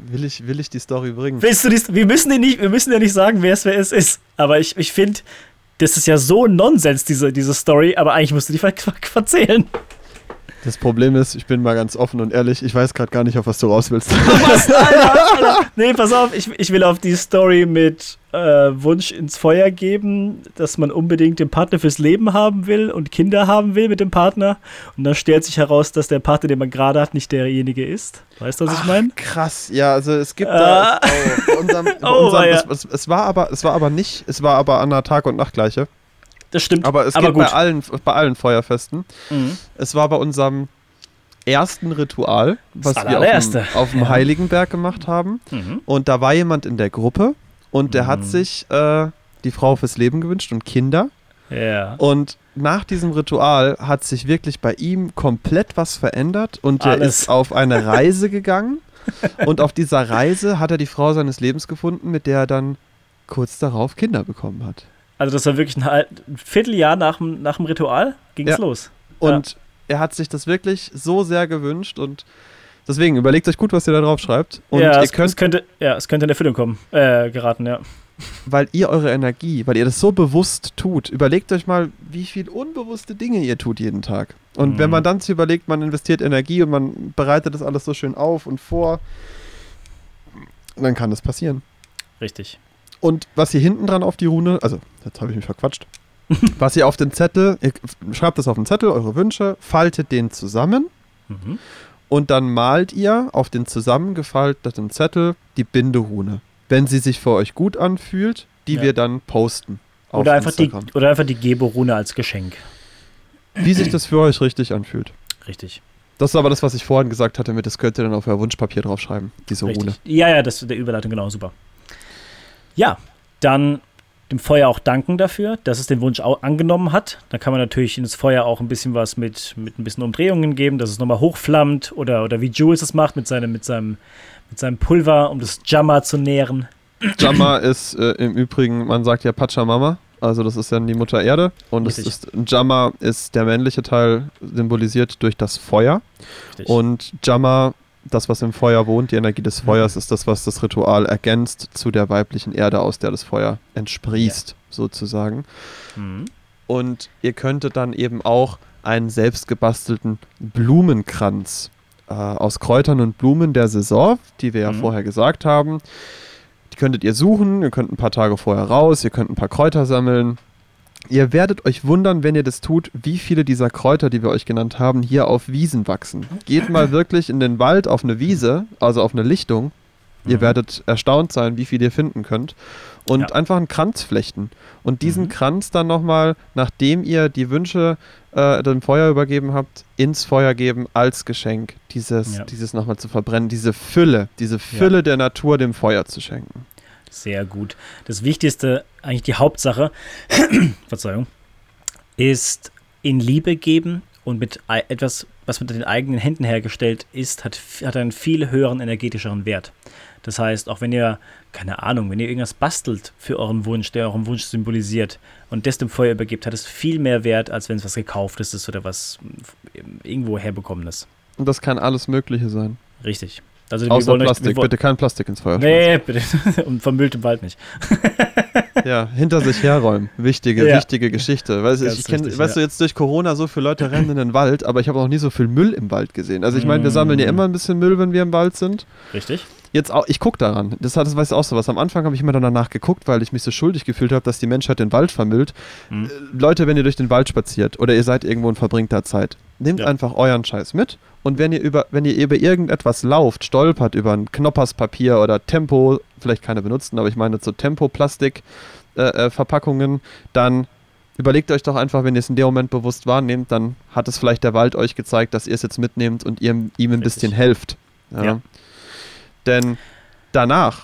Will ich, will ich die Story bringen? Willst du die, wir müssen dir nicht, wir müssen ja nicht sagen, wer es wer es ist. Aber ich, ich finde, Das ist ja so Nonsens, diese, diese Story, aber eigentlich musst du die ver ver erzählen. Das Problem ist, ich bin mal ganz offen und ehrlich, ich weiß gerade gar nicht, auf was du raus willst. Was, Alter, Alter. Nee, pass auf, ich, ich will auf die Story mit äh, Wunsch ins Feuer geben, dass man unbedingt den Partner fürs Leben haben will und Kinder haben will mit dem Partner. Und dann stellt sich heraus, dass der Partner, den man gerade hat, nicht derjenige ist. Weißt du, was ich meine? Krass, ja, also es gibt Ah. da es, oh, bei unserem, Oh, unserem, ja. es, es, es war aber es war aber nicht, es war aber an der Tag und Nachtgleiche. Das stimmt. Aber es aber geht gut. bei allen bei allen Feuerfesten. Mhm. Es war bei unserem ersten Ritual, was wir auf dem, auf dem Ja. Heiligenberg gemacht haben. Mhm. Und da war jemand in der Gruppe und der hat Mhm. sich äh, die Frau fürs Leben gewünscht und Kinder. Ja. Und nach diesem Ritual hat sich wirklich bei ihm komplett was verändert und er Alles. ist auf eine Reise gegangen. und auf dieser Reise hat er die Frau seines Lebens gefunden, mit der er dann kurz darauf Kinder bekommen hat. Also das war wirklich ein, ein Vierteljahr nach dem, nach dem Ritual ging es Ja. los. Und er hat sich das wirklich so sehr gewünscht und deswegen überlegt euch gut, was ihr da drauf schreibt. Und ja, ihr es, könnt es könnte, ja, es könnte in Erfüllung kommen, äh, geraten, ja. weil ihr eure Energie, weil ihr das so bewusst tut, überlegt euch mal, wie viel unbewusste Dinge ihr tut jeden Tag. Und Mhm. wenn man dann sich überlegt, man investiert Energie und man bereitet das alles so schön auf und vor, dann kann das passieren. Richtig. Und was ihr hinten dran auf die Rune, also jetzt habe ich mich verquatscht, was ihr auf den Zettel, ihr schreibt das auf den Zettel, eure Wünsche, faltet den zusammen Mhm. und dann malt ihr auf den zusammengefalteten Zettel die Binderune. Wenn sie sich für euch gut anfühlt, die Ja. wir dann posten. Oder einfach, die, oder einfach die Geborune als Geschenk. Wie sich das für euch richtig anfühlt. Richtig. Das ist aber das, was ich vorhin gesagt hatte, mit das könnt ihr dann auf euer Wunschpapier draufschreiben, diese Rune. Ja, ja, das der Überleitung, genau, super. Ja, dann dem Feuer auch danken dafür, dass es den Wunsch angenommen hat. Dann kann man natürlich ins Feuer auch ein bisschen was mit, mit ein bisschen Umdrehungen geben, dass es nochmal hochflammt oder, oder wie Jules es macht mit seinem, mit seinem, mit seinem Pulver, um das Jammer zu nähren. Jama ist äh, im Übrigen, man sagt ja Pachamama, also das ist dann die Mutter Erde. Und es Richtig. ist, Jama ist der männliche Teil, symbolisiert durch das Feuer. Richtig. Und Jama, das, was im Feuer wohnt, die Energie des. Feuers, ist das, was das Ritual ergänzt zu der weiblichen Erde, aus der das Feuer entsprießt, sozusagen. Mhm. Und ihr könntet dann eben auch einen selbstgebastelten Blumenkranz äh, aus Kräutern und Blumen der Saison, die wir ja Mhm. vorher gesagt haben. Die könntet ihr suchen, ihr könnt ein paar Tage vorher raus, ihr könnt ein paar Kräuter sammeln. Ihr werdet euch wundern, wenn ihr das tut, wie viele dieser Kräuter, die wir euch genannt haben, hier auf Wiesen wachsen. Geht mal wirklich in den Wald auf eine Wiese, also auf eine Lichtung. Ihr Mhm. werdet erstaunt sein, wie viel ihr finden könnt. Und Ja. einfach einen Kranz flechten. Und diesen Mhm. Kranz dann nochmal, nachdem ihr die Wünsche äh, dem Feuer übergeben habt, ins Feuer geben als Geschenk. Dieses, Ja. dieses nochmal zu verbrennen, diese Fülle, diese Fülle der Natur dem Feuer zu schenken. Sehr gut. Das Wichtigste, eigentlich die Hauptsache, Verzeihung, ist in Liebe geben und mit etwas, was mit den eigenen Händen hergestellt ist, hat, hat einen viel höheren energetischeren Wert. Das heißt, auch wenn ihr, keine Ahnung, wenn ihr irgendwas bastelt für euren Wunsch, der euren Wunsch symbolisiert und das dem Feuer übergibt, hat es viel mehr Wert, als wenn es was gekauftes ist oder was mm, irgendwo herbekommenes. Und das kann alles Mögliche sein. Richtig. Also Außer euch- Plastik. wollen- Bitte kein Plastik ins Feuer Nee, bitte. und vermüllt im Wald nicht. schmeißen. Ja, hinter sich herräumen. Wichtige, Ja. wichtige Geschichte. Weißt, du, Ganz ich kenn, wichtig, weißt ja. du, jetzt durch Corona so viele Leute rennen in den Wald, aber ich habe noch nie so viel Müll im Wald gesehen. Also ich meine, wir sammeln ja Mm. immer ein bisschen Müll, wenn wir im Wald sind. Richtig? Jetzt auch, ich gucke daran. Das hat, das weißt du auch so was. Am Anfang habe ich immer danach geguckt, weil ich mich so schuldig gefühlt habe, dass die Menschheit den Wald vermüllt. Mhm. Äh, Leute, wenn ihr durch den Wald spaziert oder ihr seid irgendwo und verbringt da Zeit, nehmt Ja. einfach euren Scheiß mit. Und wenn ihr über, wenn ihr über irgendetwas lauft, stolpert über ein Knopperspapier oder Tempo, vielleicht keine benutzten, aber ich meine so Tempo-Plastik-Verpackungen, äh, Verpackungen, dann überlegt euch doch einfach, wenn ihr es in dem Moment bewusst wahrnehmt, dann hat es vielleicht der Wald euch gezeigt, dass ihr es jetzt mitnehmt und ihr ihm ein Richtig. bisschen helft. Ja. Ja. Denn danach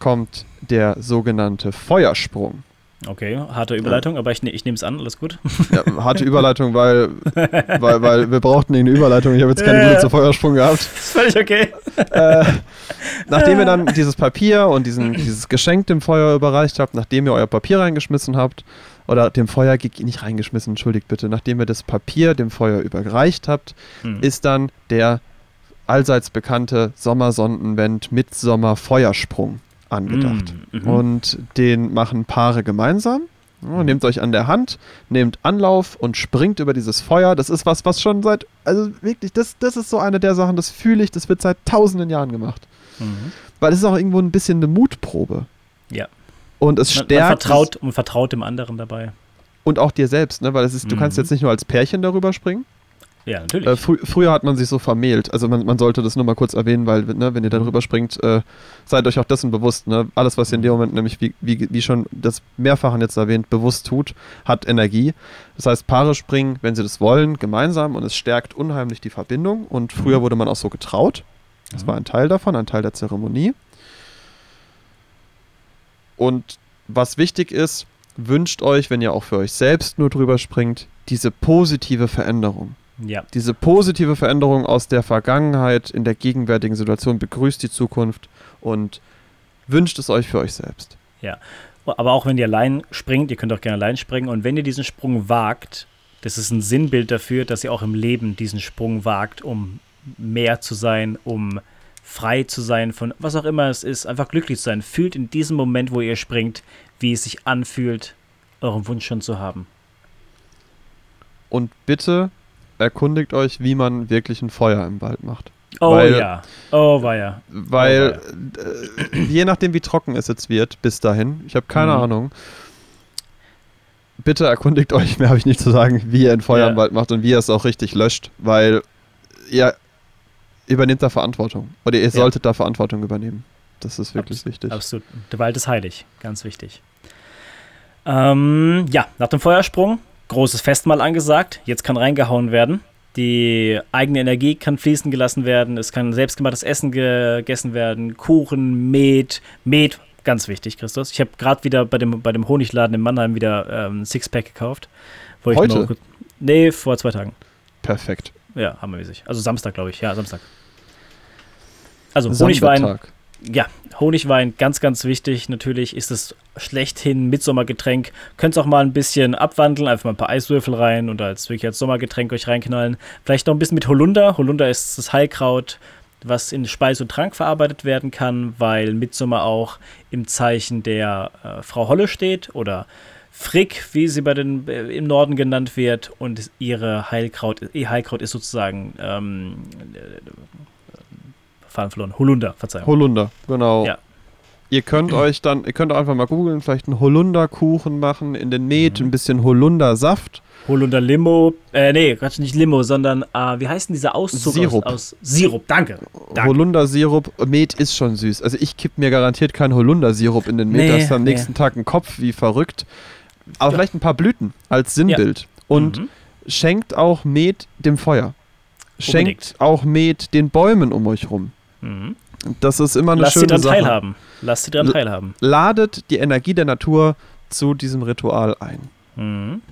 kommt der sogenannte Feuersprung. Okay, harte Überleitung, aber ich, ne, ich nehme es an, alles gut. Ja, harte Überleitung, weil, weil, weil wir brauchten irgendeine Überleitung. Ich habe jetzt keine Ja. gute Feuersprung gehabt. ist völlig okay. äh, nachdem ihr dann dieses Papier und diesen, dieses Geschenk dem Feuer überreicht habt, nachdem ihr euer Papier reingeschmissen habt, oder dem Feuer nicht reingeschmissen, entschuldigt bitte, nachdem ihr das Papier dem Feuer überreicht habt, Hm. ist dann der allseits bekannte Sommersonnenwend mit Sommerfeuersprung angedacht. Mm, mhm. Und den machen Paare gemeinsam. Nehmt euch an der Hand, nehmt Anlauf und springt über dieses Feuer. Das ist was, was schon seit, also wirklich, das, das ist so eine der Sachen, das fühle ich, das wird seit tausenden Jahren gemacht. Mhm. Weil es ist auch irgendwo ein bisschen eine Mutprobe. Ja. Und es stärkt. man, vertraut, man vertraut dem anderen dabei. Und auch dir selbst, ne? Weil es ist, du Mhm. kannst jetzt nicht nur als Pärchen darüber springen. Ja, natürlich. Äh, frü früher hat man sich so vermählt. Also man, man sollte das nur mal kurz erwähnen, weil, ne, wenn ihr darüber springt, äh, seid euch auch dessen bewusst. Ne? Alles, was ihr in dem Moment nämlich, wie, wie, wie schon das Mehrfachen jetzt erwähnt, bewusst tut, hat Energie. Das heißt, Paare springen, wenn sie das wollen, gemeinsam und es stärkt unheimlich die Verbindung. Und früher wurde man auch so getraut. Das Mhm. war ein Teil davon, ein Teil der Zeremonie. Und was wichtig ist, wünscht euch, wenn ihr auch für euch selbst nur drüber springt, diese positive Veränderung. Ja. Diese positive Veränderung aus der Vergangenheit in der gegenwärtigen Situation begrüßt die Zukunft und wünscht es euch für euch selbst. Aber auch wenn ihr allein springt, ihr könnt auch gerne allein springen. Und wenn ihr diesen Sprung wagt, das ist ein Sinnbild dafür, dass ihr auch im Leben diesen Sprung wagt, um mehr zu sein, um frei zu sein von was auch immer es ist, einfach glücklich zu sein. Fühlt in diesem Moment, wo ihr springt, wie es sich anfühlt, euren Wunsch schon zu haben. Und bitte erkundigt euch, wie man wirklich ein Feuer im Wald macht. Oh Weil- ja. Oh ja. Weil äh, je nachdem, wie trocken es jetzt wird, bis dahin, ich habe keine Mhm. Ahnung. Bitte erkundigt euch, mehr habe ich nicht zu sagen, wie ihr ein Feuer Ja. im Wald macht und wie ihr es auch richtig löscht, weil ihr übernehmt da Verantwortung. Oder ihr solltet da Verantwortung übernehmen. Das ist wirklich Abs- wichtig. Absolut. Der Wald ist heilig. Ganz wichtig. Ähm, ja, nach dem Feuersprung, großes Festmahl angesagt. Jetzt kann reingehauen werden. Die eigene Energie kann fließen gelassen werden. Es kann selbstgemachtes Essen gegessen werden. Kuchen, Met. Met, ganz wichtig, Christus. Ich habe gerade wieder bei dem, bei dem Honigladen in Mannheim wieder ähm, ein Sixpack gekauft. Wo ich Heute? kurz- nee, vor zwei Tagen. Perfekt. Ja, hammermäßig. Also Samstag, glaube ich. Ja, Samstag. Also Honigwein. Sonntag. Ja, Honigwein, ganz, ganz wichtig. Natürlich ist es schlechthin Mitsommergetränk. Könnt es auch mal ein bisschen abwandeln, einfach mal ein paar Eiswürfel rein und als wirklich als Sommergetränk euch reinknallen. Vielleicht noch ein bisschen mit Holunder. Holunder ist das Heilkraut, was in Speise und Trank verarbeitet werden kann, weil Mitsommer auch im Zeichen der äh, Frau Holle steht oder Frick, wie sie bei den, äh, im Norden genannt wird. Und ihre Heilkraut, ihr Heilkraut ist sozusagen ähm, äh, Faden verloren. Holunder, Verzeihung. Holunder, genau. Ja. Ihr könnt euch dann, ihr könnt auch einfach mal googeln, vielleicht einen Holunderkuchen machen, in den Met Mhm. ein bisschen Holundersaft. Holunder Limo, äh, nee, Quatsch, nicht Limo, sondern, äh, wie heißt denn dieser Auszug Sirup. Aus, aus Sirup, danke. Danke. Holundersirup, Met ist schon süß. Also ich kipp mir garantiert keinen Holundersirup in den Met, Nee, da hast du am nee. nächsten Tag einen Kopf wie verrückt. Aber Ja. vielleicht ein paar Blüten als Sinnbild. Und Mhm. schenkt auch Met dem Feuer. Schenkt Unbedingt. auch Met den Bäumen um euch rum. Mhm. Das ist immer eine Lass sie schöne dran Sache. teilhaben. Lass sie dran L- teilhaben. Ladet die Energie der Natur zu diesem Ritual ein. Mhm.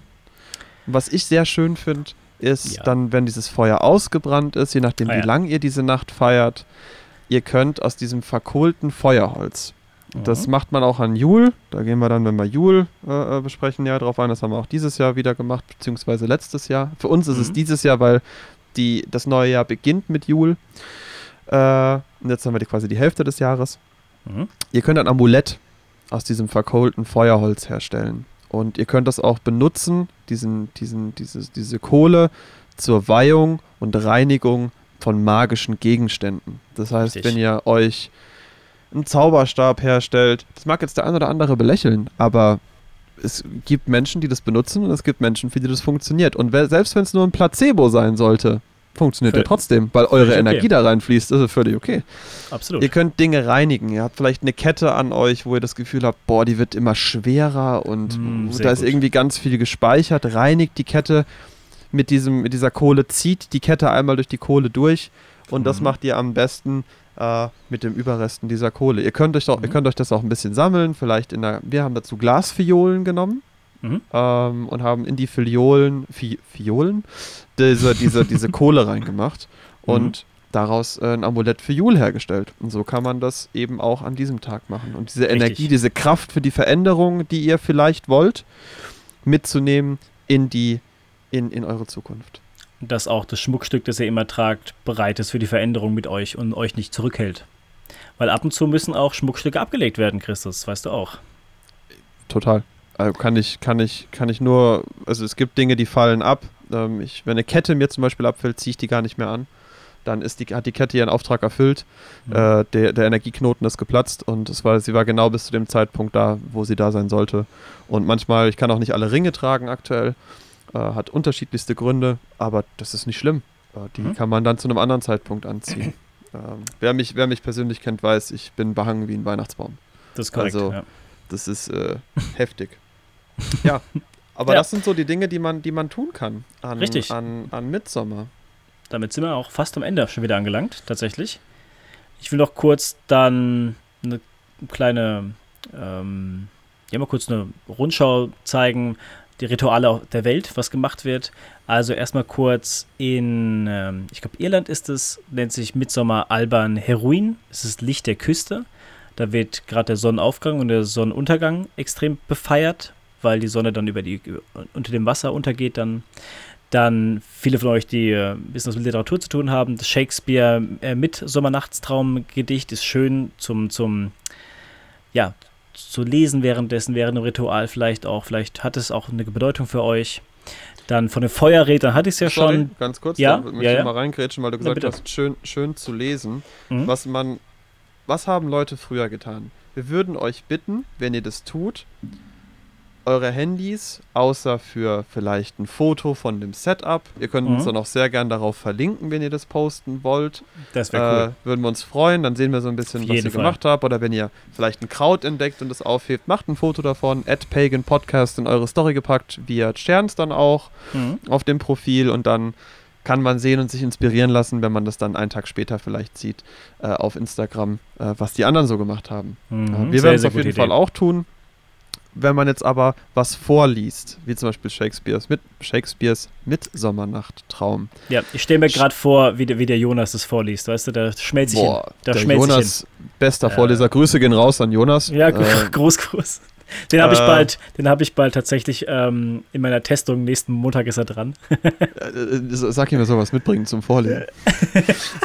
Was ich sehr schön finde, ist Ja. dann, wenn dieses Feuer ausgebrannt ist, je nachdem, Ah, wie ja. lang ihr diese Nacht feiert, ihr könnt aus diesem verkohlten Feuerholz, das Mhm. macht man auch an Jul, da gehen wir dann, wenn wir Jul äh, äh, besprechen, ja drauf ein, das haben wir auch dieses Jahr wieder gemacht, beziehungsweise letztes Jahr. Für uns ist es Mhm. dieses Jahr, weil die, das neue Jahr beginnt mit Jul. Äh, und jetzt haben wir die, quasi die Hälfte des Jahres. Mhm. Ihr könnt ein Amulett aus diesem verkohlten Feuerholz herstellen. Und ihr könnt das auch benutzen, diesen, diesen, dieses, diese Kohle, zur Weihung und Reinigung von magischen Gegenständen. Das heißt, Richtig. wenn ihr euch einen Zauberstab herstellt, das mag jetzt der ein oder andere belächeln, aber es gibt Menschen, die das benutzen und es gibt Menschen, für die das funktioniert. Und selbst wenn es nur ein Placebo sein sollte, funktioniert Völ- er trotzdem, weil eure okay. Energie da reinfließt. Das ist völlig okay. Absolut. Ihr könnt Dinge reinigen. Ihr habt vielleicht eine Kette an euch, wo ihr das Gefühl habt, boah, die wird immer schwerer und Mm, sehr da ist gut. irgendwie ganz viel gespeichert. Reinigt die Kette mit, diesem, mit dieser Kohle, zieht die Kette einmal durch die Kohle durch und das Mhm. macht ihr am besten äh, mit dem Überresten dieser Kohle. Ihr könnt, euch doch, ihr Mhm. könnt euch das auch ein bisschen sammeln, vielleicht in der, wir haben dazu Glasfiolen genommen Mhm. ähm, und haben in die Fiolen, Fi Fiolen, diese, diese, diese Kohle reingemacht und daraus äh, ein Amulett für Jul hergestellt. Und so kann man das eben auch an diesem Tag machen. Und diese Richtig. Energie, diese Kraft für die Veränderung, die ihr vielleicht wollt, mitzunehmen in die, in, in eure Zukunft. Dass auch das Schmuckstück, das ihr immer tragt, bereit ist für die Veränderung mit euch und euch nicht zurückhält. Weil ab und zu müssen auch Schmuckstücke abgelegt werden, Christus, weißt du auch. Total. Also kann ich, kann ich, kann ich nur, also es gibt Dinge, die fallen ab. Ähm, ich, wenn eine Kette mir zum Beispiel abfällt, ziehe ich die gar nicht mehr an. Dann ist die, hat die Kette ihren Auftrag erfüllt. Mhm. Äh, der, der Energieknoten ist geplatzt und es war, sie war genau bis zu dem Zeitpunkt da, wo sie da sein sollte. Und manchmal, ich kann auch nicht alle Ringe tragen aktuell, äh, hat unterschiedlichste Gründe, aber das ist nicht schlimm. Äh, die Mhm. kann man dann zu einem anderen Zeitpunkt anziehen. ähm, wer, mich, wer mich persönlich kennt, weiß, ich bin behangen wie ein Weihnachtsbaum. Das ist korrekt. Also- ja. Das ist äh, heftig. Ja, aber Ja. das sind so die Dinge, die man, die man tun kann an, Richtig. an, an Midsommer. Damit sind wir auch fast am Ende schon wieder angelangt, tatsächlich. Ich will noch kurz dann eine kleine, ähm, ja, mal kurz eine Rundschau zeigen, die Rituale der Welt, was gemacht wird. Also erstmal kurz in, ähm, ich glaube, Irland ist es, nennt sich Midsommer Alban Heruin. Es ist Licht der Küste. Da wird gerade der Sonnenaufgang und der Sonnenuntergang extrem befeiert, weil die Sonne dann über die, unter dem Wasser untergeht dann. Dann viele von euch, die äh, ein bisschen was mit Literatur zu tun haben, das Shakespeare äh, Mittsommernachtstraum-Gedicht ist schön zum, zum, ja, zu lesen währenddessen, während dem Ritual vielleicht auch. Vielleicht hat es auch eine Bedeutung für euch. Dann von den Feuerrädern hatte ich es ja Sorry, schon. ganz kurz, Ja, da möchte ja, ich ja. mal reingrätschen, weil du gesagt hast, schön, schön zu lesen. Mhm. Was man, was haben Leute früher getan? Wir würden euch bitten, wenn ihr das tut, eure Handys, außer für vielleicht ein Foto von dem Setup, ihr könnt uns Mhm. dann auch sehr gern darauf verlinken, wenn ihr das posten wollt. Das wäre Äh, würden wir uns freuen, dann sehen wir so ein bisschen, Auf was ihr Fall. gemacht habt. Oder wenn ihr vielleicht ein Kraut entdeckt und es aufhebt, macht ein Foto davon, at Pagan Podcast in eure Story gepackt, via Sterns dann auch cool. Mhm. auf dem Profil und dann kann man sehen und sich inspirieren lassen, wenn man das dann einen Tag später vielleicht sieht äh, auf Instagram, äh, was die anderen so gemacht haben. Mhm. Äh, wir werden es auf jeden gute Fall Idee. auch tun. Wenn man jetzt aber was vorliest, wie zum Beispiel Shakespeares, mit Shakespeares Mittsommernacht-Traum. Ja, ich stelle mir gerade vor, wie der, wie der Jonas das vorliest. Weißt du, da schmelzt sich hin. Da der schmelzt sich Jonas, bester Ja. Vorleser. Grüße gehen raus an Jonas. Ja, Äh, groß, groß. Den habe ich äh, bald, den habe ich bald tatsächlich ähm, in meiner Testung. Nächsten Montag ist er dran. äh, äh, sag ihm, er soll was mitbringen zum Vorlesen.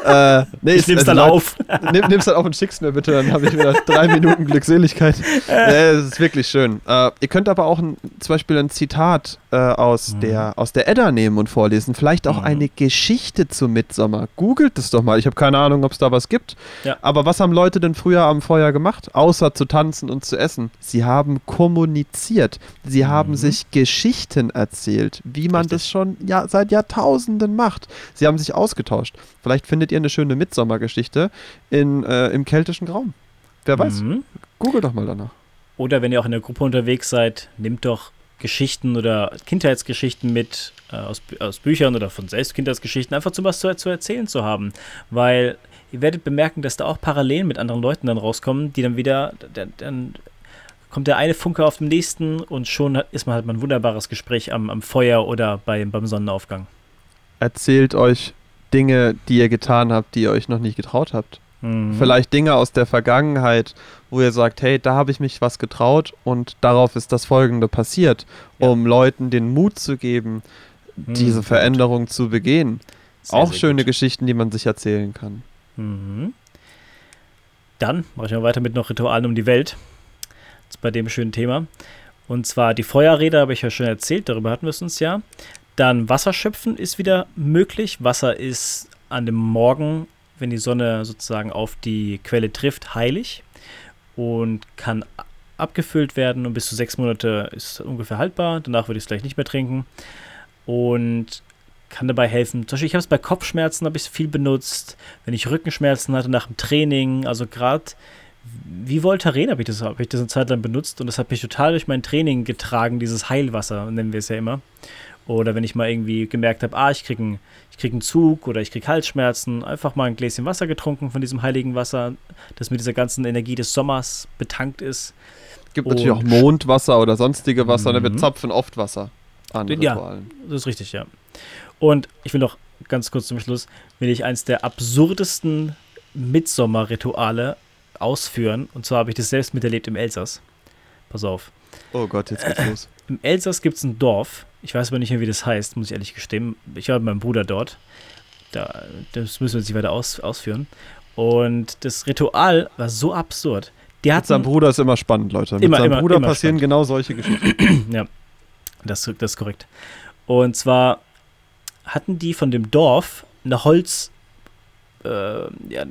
äh, nee, Ich es- nehme es also dann auf. Nimm, nimm's dann auf und schick's mir bitte, dann habe ich wieder drei Minuten Glückseligkeit. Nee, das ist wirklich schön. Äh, ihr könnt aber auch ein, zum Beispiel ein Zitat äh, aus, Mhm. der, aus der Edda nehmen und vorlesen. Vielleicht auch Mhm. eine Geschichte zu Midsommer. Googelt es doch mal. Ich habe keine Ahnung, ob es da was gibt. Ja. Aber was haben Leute denn früher am Feuer gemacht, außer zu tanzen und zu essen? Sie haben kommuniziert. Sie haben Mhm. sich Geschichten erzählt, wie man Richtig. das schon ja, seit Jahrtausenden macht. Sie haben sich ausgetauscht. Vielleicht findet ihr eine schöne Midsommergeschichte in, äh, im keltischen Raum. Wer weiß. Mhm. Google doch mal danach. Oder wenn ihr auch in der Gruppe unterwegs seid, nehmt doch Geschichten oder Kindheitsgeschichten mit äh, aus, aus Büchern oder von selbst Kindheitsgeschichten, einfach zum was zu, zu erzählen zu haben. Weil ihr werdet bemerken, dass da auch Parallelen mit anderen Leuten dann rauskommen, die dann wieder, dann, dann kommt der eine Funke auf den nächsten und schon hat, ist man halt mal ein wunderbares Gespräch am, am Feuer oder bei, beim Sonnenaufgang. Erzählt euch Dinge, die ihr getan habt, die ihr euch noch nicht getraut habt. Mhm. Vielleicht Dinge aus der Vergangenheit, wo ihr sagt, hey, da habe ich mich was getraut und darauf ist das Folgende passiert, Ja. um Leuten den Mut zu geben, Mhm, diese Veränderung zu begehen. Sehr, Auch sehr schöne gut. Geschichten, die man sich erzählen kann. Mhm. Dann mache ich mal weiter mit noch Ritualen um die Welt. Bei dem schönen Thema. Und zwar die Feuerräder, habe ich ja schon erzählt, darüber hatten wir es uns ja. Dann Wasserschöpfen ist wieder möglich. Wasser ist an dem Morgen, wenn die Sonne sozusagen auf die Quelle trifft, heilig und kann abgefüllt werden und bis zu sechs Monate ist es ungefähr haltbar. Danach würde ich es gleich nicht mehr trinken. Und kann dabei helfen. Zum Beispiel, ich habe es bei Kopfschmerzen habe ich es viel benutzt, wenn ich Rückenschmerzen hatte nach dem Training, also gerade wie Voltaren habe ich das, habe ich das eine Zeit lang benutzt und das hat mich total durch mein Training getragen, dieses Heilwasser, nennen wir es ja immer. Oder wenn ich mal irgendwie gemerkt habe, ah, ich kriege einen, krieg einen Zug oder ich kriege Halsschmerzen, einfach mal ein Gläschen Wasser getrunken von diesem heiligen Wasser, das mit dieser ganzen Energie des Sommers betankt ist. gibt natürlich auch Und- Mondwasser oder sonstige Wasser, ne? wir Mhm. zapfen oft Wasser an Ja. Ritualen. Das ist richtig, ja. Und ich will noch ganz kurz zum Schluss, will ich eins der absurdesten Mitsommerrituale ausführen. Und zwar habe ich das selbst miterlebt im Elsass. Pass auf. Oh Gott, jetzt geht's los. Im Elsass gibt es ein Dorf. Ich weiß aber nicht mehr, wie das heißt, muss ich ehrlich gestehen. Ich habe meinen Bruder dort. Da, das müssen wir jetzt nicht weiter aus, ausführen. Und das Ritual war so absurd. Die Mit seinem hatten, Bruder ist immer spannend, Leute. Mit Immer, seinem immer, Bruder immer passieren spannend. genau solche Geschichten. ja, das, das ist korrekt. Und zwar hatten die von dem Dorf eine Holz, äh, ja,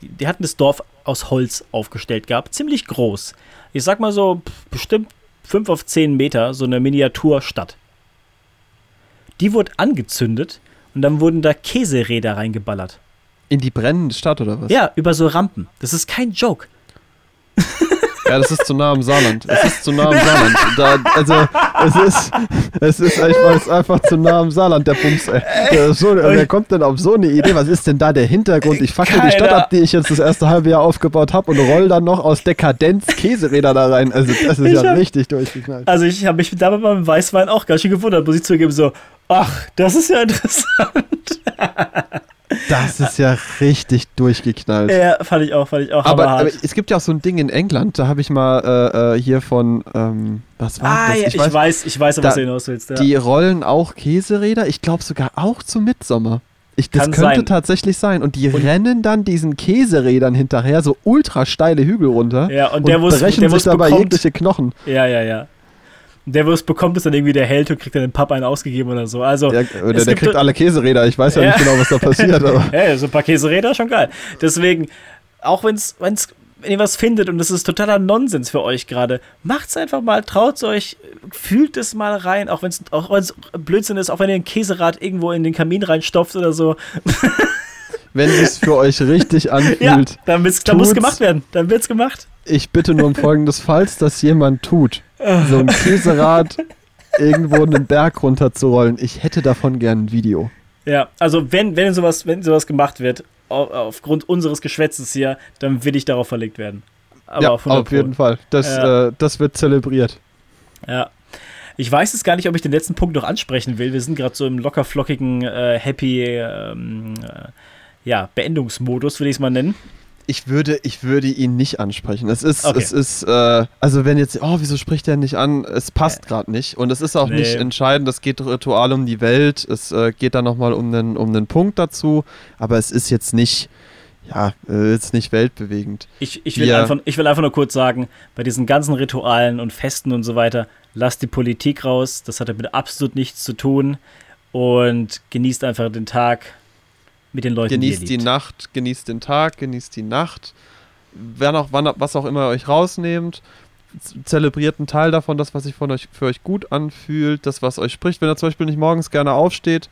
die, hatten das Dorf aus Holz aufgestellt gehabt, ziemlich groß. Ich sag mal so bestimmt 5 auf 10 Meter, so eine Miniaturstadt. Die wurde angezündet und dann wurden da Käseräder reingeballert. In die brennende Stadt oder was? Ja, über so Rampen. Das ist kein Joke. Ja, das ist zu nah am Saarland. Es ist zu nah am Saarland. Da, also, es ist, es ist einfach, einfach zu nah am Saarland, der Bums, ey. Der so, wer kommt denn auf so eine Idee? Was ist denn da der Hintergrund? Ich fackel die Stadt ab, die ich jetzt das erste halbe Jahr aufgebaut habe und roll dann noch aus Dekadenz Käseräder da rein. Also, das ist Ich ja hab- richtig durchgeknallt. Also ich habe mich damit beim Weißwein auch ganz schön gewundert, muss ich zugeben, so, ach, das ist ja interessant. Das ist ja richtig durchgeknallt. ja, fand ich auch, fand ich auch Aber, aber es gibt ja auch so ein Ding in England, da habe ich mal äh, äh, hier von, ähm, was war ah, das? ja, ich, weiß, ich weiß, auf was da- du hinaus willst. Ja. Die rollen auch Käseräder, ich glaube sogar auch zum Mitsommer. Ich, das Kann könnte sein. tatsächlich sein. Und die Und- rennen dann diesen Käserädern hinterher, so ultra steile Hügel runter. ja, und der, wo es brechen der, sich dabei bekommt, jegliche Knochen. ja, ja, ja. Der, wo es bekommt, ist dann irgendwie der Held und kriegt dann den Pub einen ausgegeben oder so. Also, Ja, der, der kriegt alle Käseräder. Ich weiß ja, Ja. nicht genau, was da passiert, aber. Ja, so ein paar Käseräder, schon geil. Deswegen, auch wenn's, wenn's, wenn ihr was findet und das ist totaler Nonsens für euch gerade, macht's einfach mal, traut's euch, fühlt es mal rein, auch wenn's, auch wenn's Blödsinn ist, auch wenn ihr ein Käserad irgendwo in den Kamin reinstopft oder so. Wenn es für euch richtig Ja, anfühlt. dann, wird's, dann muss gemacht werden. Dann wird's gemacht. Ich bitte nur um folgendes, falls das jemand tut, so ein Käserad irgendwo einen Berg runterzurollen. Ich hätte davon gern ein Video. Ja, also wenn, wenn sowas, wenn sowas gemacht wird, au- aufgrund unseres Geschwätzes hier, dann will ich darauf verlegt werden. Aber ja, auf 100 auf jeden Fall. Das, Ja. äh, das wird zelebriert. Ja. Ich weiß jetzt gar nicht, ob ich den letzten Punkt noch ansprechen will. Wir sind gerade so im lockerflockigen, äh, happy, ähm, äh, ja, Beendungsmodus, würde ich es mal nennen. Ich würde, ich würde ihn nicht ansprechen. Es ist, Okay. es ist, äh, also wenn jetzt, oh, wieso spricht er nicht an? Es passt gerade nicht. Und es ist auch Nee. nicht entscheidend. Es geht Ritual um die Welt. Es äh, geht dann nochmal um einen, um einen Punkt dazu. Aber es ist jetzt nicht, ja, äh, jetzt nicht weltbewegend. Ich, ich, will Wir- einfach, ich will einfach nur kurz sagen, bei diesen ganzen Ritualen und Festen und so weiter, lasst die Politik raus. Das hat damit absolut nichts zu tun. Und genießt einfach den Tag mit den Leuten, Genießt die. Nacht, genießt den Tag, genießt die Nacht. Wann auch, wann, was auch immer ihr euch rausnehmt. Zelebriert einen Teil davon, das, was sich von euch, für euch gut anfühlt, das, was euch spricht. Wenn ihr zum Beispiel nicht morgens gerne aufsteht,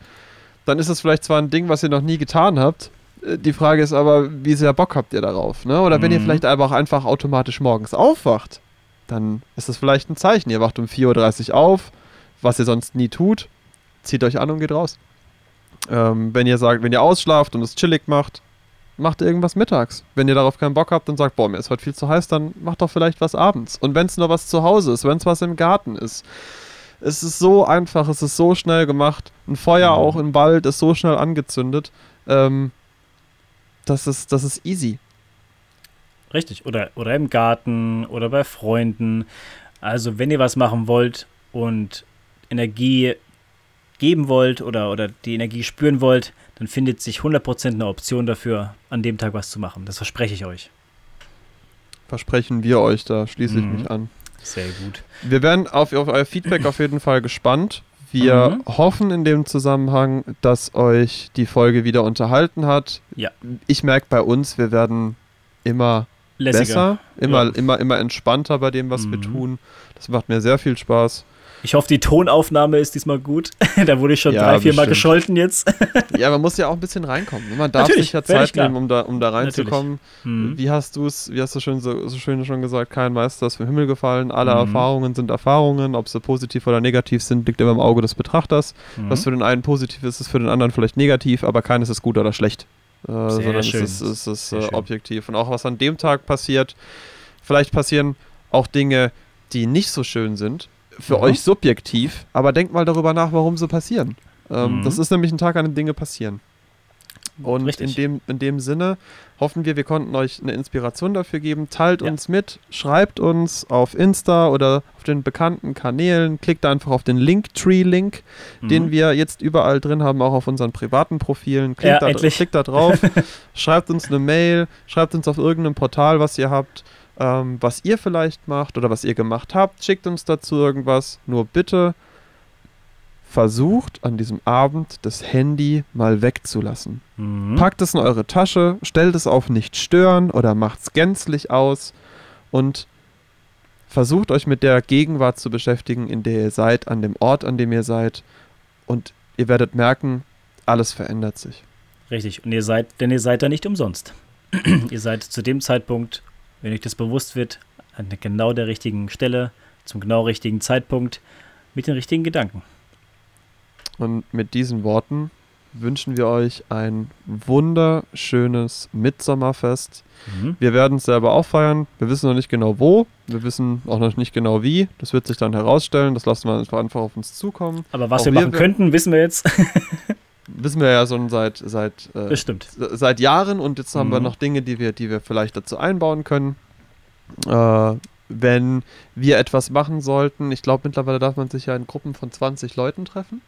dann ist es vielleicht zwar ein Ding, was ihr noch nie getan habt. Äh, Die Frage ist aber, wie sehr Bock habt ihr darauf? Ne? Oder wenn ihr Mhm. vielleicht aber auch einfach automatisch morgens aufwacht, dann ist das vielleicht ein Zeichen. Ihr wacht um 4.30 Uhr auf, was ihr sonst nie tut. Zieht euch an und geht raus. Ähm, wenn ihr sagt, wenn ihr ausschlaft und es chillig macht, macht irgendwas mittags. Wenn ihr darauf keinen Bock habt und sagt, boah, mir ist heute viel zu heiß, dann macht doch vielleicht was abends. Und wenn es nur was zu Hause ist, wenn es was im Garten ist. Es ist so einfach, es ist so schnell gemacht. Ein Feuer Mhm. auch im Wald ist so schnell angezündet. Ähm, das, ist, das ist easy. Richtig. Oder, oder im Garten oder bei Freunden. Also, wenn ihr was machen wollt und Energie geben wollt oder, oder die Energie spüren wollt, dann findet sich 100% eine Option dafür, an dem Tag was zu machen. Das verspreche ich euch. Versprechen wir euch, da schließe ich Mhm. mich an. Sehr gut. Wir werden auf, auf euer Feedback auf jeden Fall gespannt. Wir Mhm. hoffen in dem Zusammenhang, dass euch die Folge wieder unterhalten hat. Ja. Ich merke bei uns, wir werden immer Lässiger. besser, immer, Ja. immer, immer entspannter bei dem, was wir Mhm. tun. Das macht mir sehr viel Spaß. Ich hoffe, die Tonaufnahme ist diesmal gut. da wurde ich schon Ja, drei, vier Mal gescholten jetzt. ja, man muss ja auch ein bisschen reinkommen. Man darf Natürlich, sich ja Zeit nehmen, um da, um da reinzukommen. Mhm. Wie hast du es, wie hast du schon so, so schön schon gesagt, kein Meister ist vom Himmel gefallen. Alle Mhm. Erfahrungen sind Erfahrungen. Ob sie positiv oder negativ sind, liegt immer im Auge des Betrachters. Mhm. Was für den einen positiv ist, ist für den anderen vielleicht negativ, aber keines ist gut oder schlecht. Äh, sondern schön. es ist, es ist äh, schön. objektiv. Und auch was an dem Tag passiert, vielleicht passieren auch Dinge, die nicht so schön sind, für Mhm. euch subjektiv, aber denkt mal darüber nach, warum sie passieren. Ähm, Mhm. Das ist nämlich ein Tag, an dem Dinge passieren. Und Richtig. in dem, in dem Sinne hoffen wir, wir konnten euch eine Inspiration dafür geben. Teilt Ja. uns mit, schreibt uns auf Insta oder auf den bekannten Kanälen. Klickt einfach auf den Linktree-Link, den Mhm. wir jetzt überall drin haben, auch auf unseren privaten Profilen. Klickt, Ja, da, klickt da drauf, schreibt uns eine Mail, schreibt uns auf irgendeinem Portal, was ihr habt, ähm, was ihr vielleicht macht oder was ihr gemacht habt. Schickt uns dazu irgendwas. Nur bitte versucht an diesem Abend das Handy mal wegzulassen. Mhm. Packt es in eure Tasche, stellt es auf nicht stören oder macht es gänzlich aus und versucht euch mit der Gegenwart zu beschäftigen, in der ihr seid, an dem Ort, an dem ihr seid und ihr werdet merken, alles verändert sich. Richtig. Und ihr seid, denn ihr seid da nicht umsonst. ihr seid zu dem Zeitpunkt, wenn euch das bewusst wird, an genau der richtigen Stelle, zum genau richtigen Zeitpunkt, mit den richtigen Gedanken. Und mit diesen Worten wünschen wir euch ein wunderschönes Mitsommerfest. Mhm. Wir werden es selber auch feiern. Wir wissen noch nicht genau wo. Wir wissen auch noch nicht genau wie. Das wird sich dann herausstellen. Das lassen wir einfach auf uns zukommen. Aber was wir wir machen könnten, wissen wir jetzt. Wissen wir ja schon seit, seit, äh, seit Jahren und jetzt haben wir Mhm. noch Dinge, die wir, die wir vielleicht dazu einbauen können. Äh, wenn wir etwas machen sollten, ich glaube mittlerweile darf man sich ja in Gruppen von 20 Leuten treffen.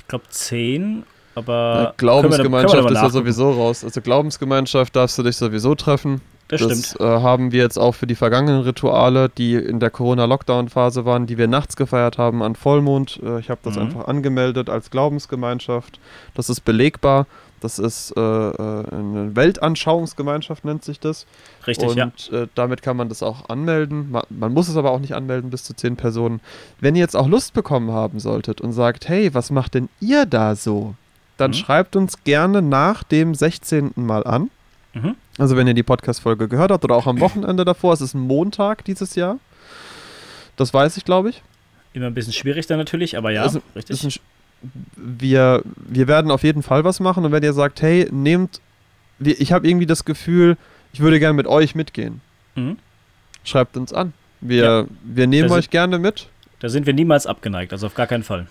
Ich glaube 10, Äh, aber. Glaubensgemeinschaft wir- können wir ist ja sowieso raus. Also Glaubensgemeinschaft darfst du dich sowieso treffen. Das, Das stimmt. äh, haben wir jetzt auch für die vergangenen Rituale, die in der Corona-Lockdown-Phase waren, die wir nachts gefeiert haben an Vollmond. Äh, ich habe das Mhm. einfach angemeldet als Glaubensgemeinschaft. Das ist belegbar. Das ist äh, äh, eine Weltanschauungsgemeinschaft, nennt sich das. Richtig, und ja. äh, damit kann man das auch anmelden. Man, man muss es aber auch nicht anmelden bis zu zehn Personen. Wenn ihr jetzt auch Lust bekommen haben solltet und sagt, hey, was macht denn ihr da so? Dann Mhm. schreibt uns gerne nach dem 16. Mal an. Mhm. Also wenn ihr die Podcast-Folge gehört habt oder auch am Wochenende davor. Es ist ein Montag dieses Jahr. Das weiß ich, glaube ich. Immer ein bisschen schwierig dann natürlich, aber ja, Also, richtig. Ist wir, wir werden auf jeden Fall was machen. Und wenn ihr sagt, hey, nehmt, ich habe irgendwie das Gefühl, ich würde gerne mit euch mitgehen, Mhm. schreibt uns an. Wir, Ja. wir nehmen Da euch gerne mit. Da sind wir niemals abgeneigt, also auf gar keinen Fall.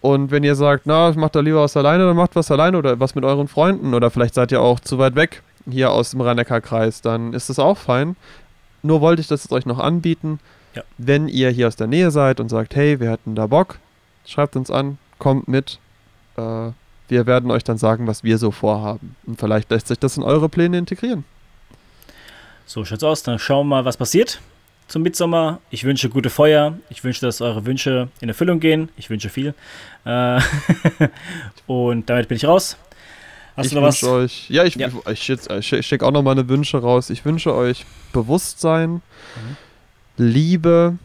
Und wenn ihr sagt, na, ich mach da lieber was alleine, dann macht was alleine oder was mit euren Freunden. Oder vielleicht seid ihr auch zu weit weg hier aus dem Rhein-Neckar-Kreis, dann ist das auch fein. Nur wollte ich das jetzt euch noch anbieten. Ja. Wenn ihr hier aus der Nähe seid und sagt, hey, wir hätten da Bock, schreibt uns an, kommt mit. Äh, wir werden euch dann sagen, was wir so vorhaben. Und vielleicht lässt sich das in eure Pläne integrieren. So schaut's aus. Dann schauen wir mal, was passiert zum Mitsommer. Ich wünsche gute Feuer. Ich wünsche, dass eure Wünsche in Erfüllung gehen. Ich wünsche viel. Äh, und damit bin ich raus. Hast ich du noch was? wünsche euch, ja, ich, Ja. ich, ich, ich schicke auch noch meine Wünsche raus. Ich wünsche euch Bewusstsein, Mhm. Liebe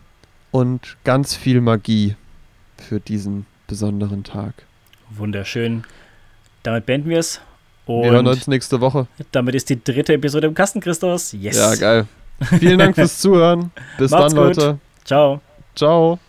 und ganz viel Magie für diesen besonderen Tag. Wunderschön. Damit beenden wir es. Wir hören uns nächste Woche. damit ist die dritte Episode im Kasten, Christus. Yes. Ja, geil. Vielen Dank fürs Zuhören. Bis Macht's dann, gut. Leute. Ciao. Ciao.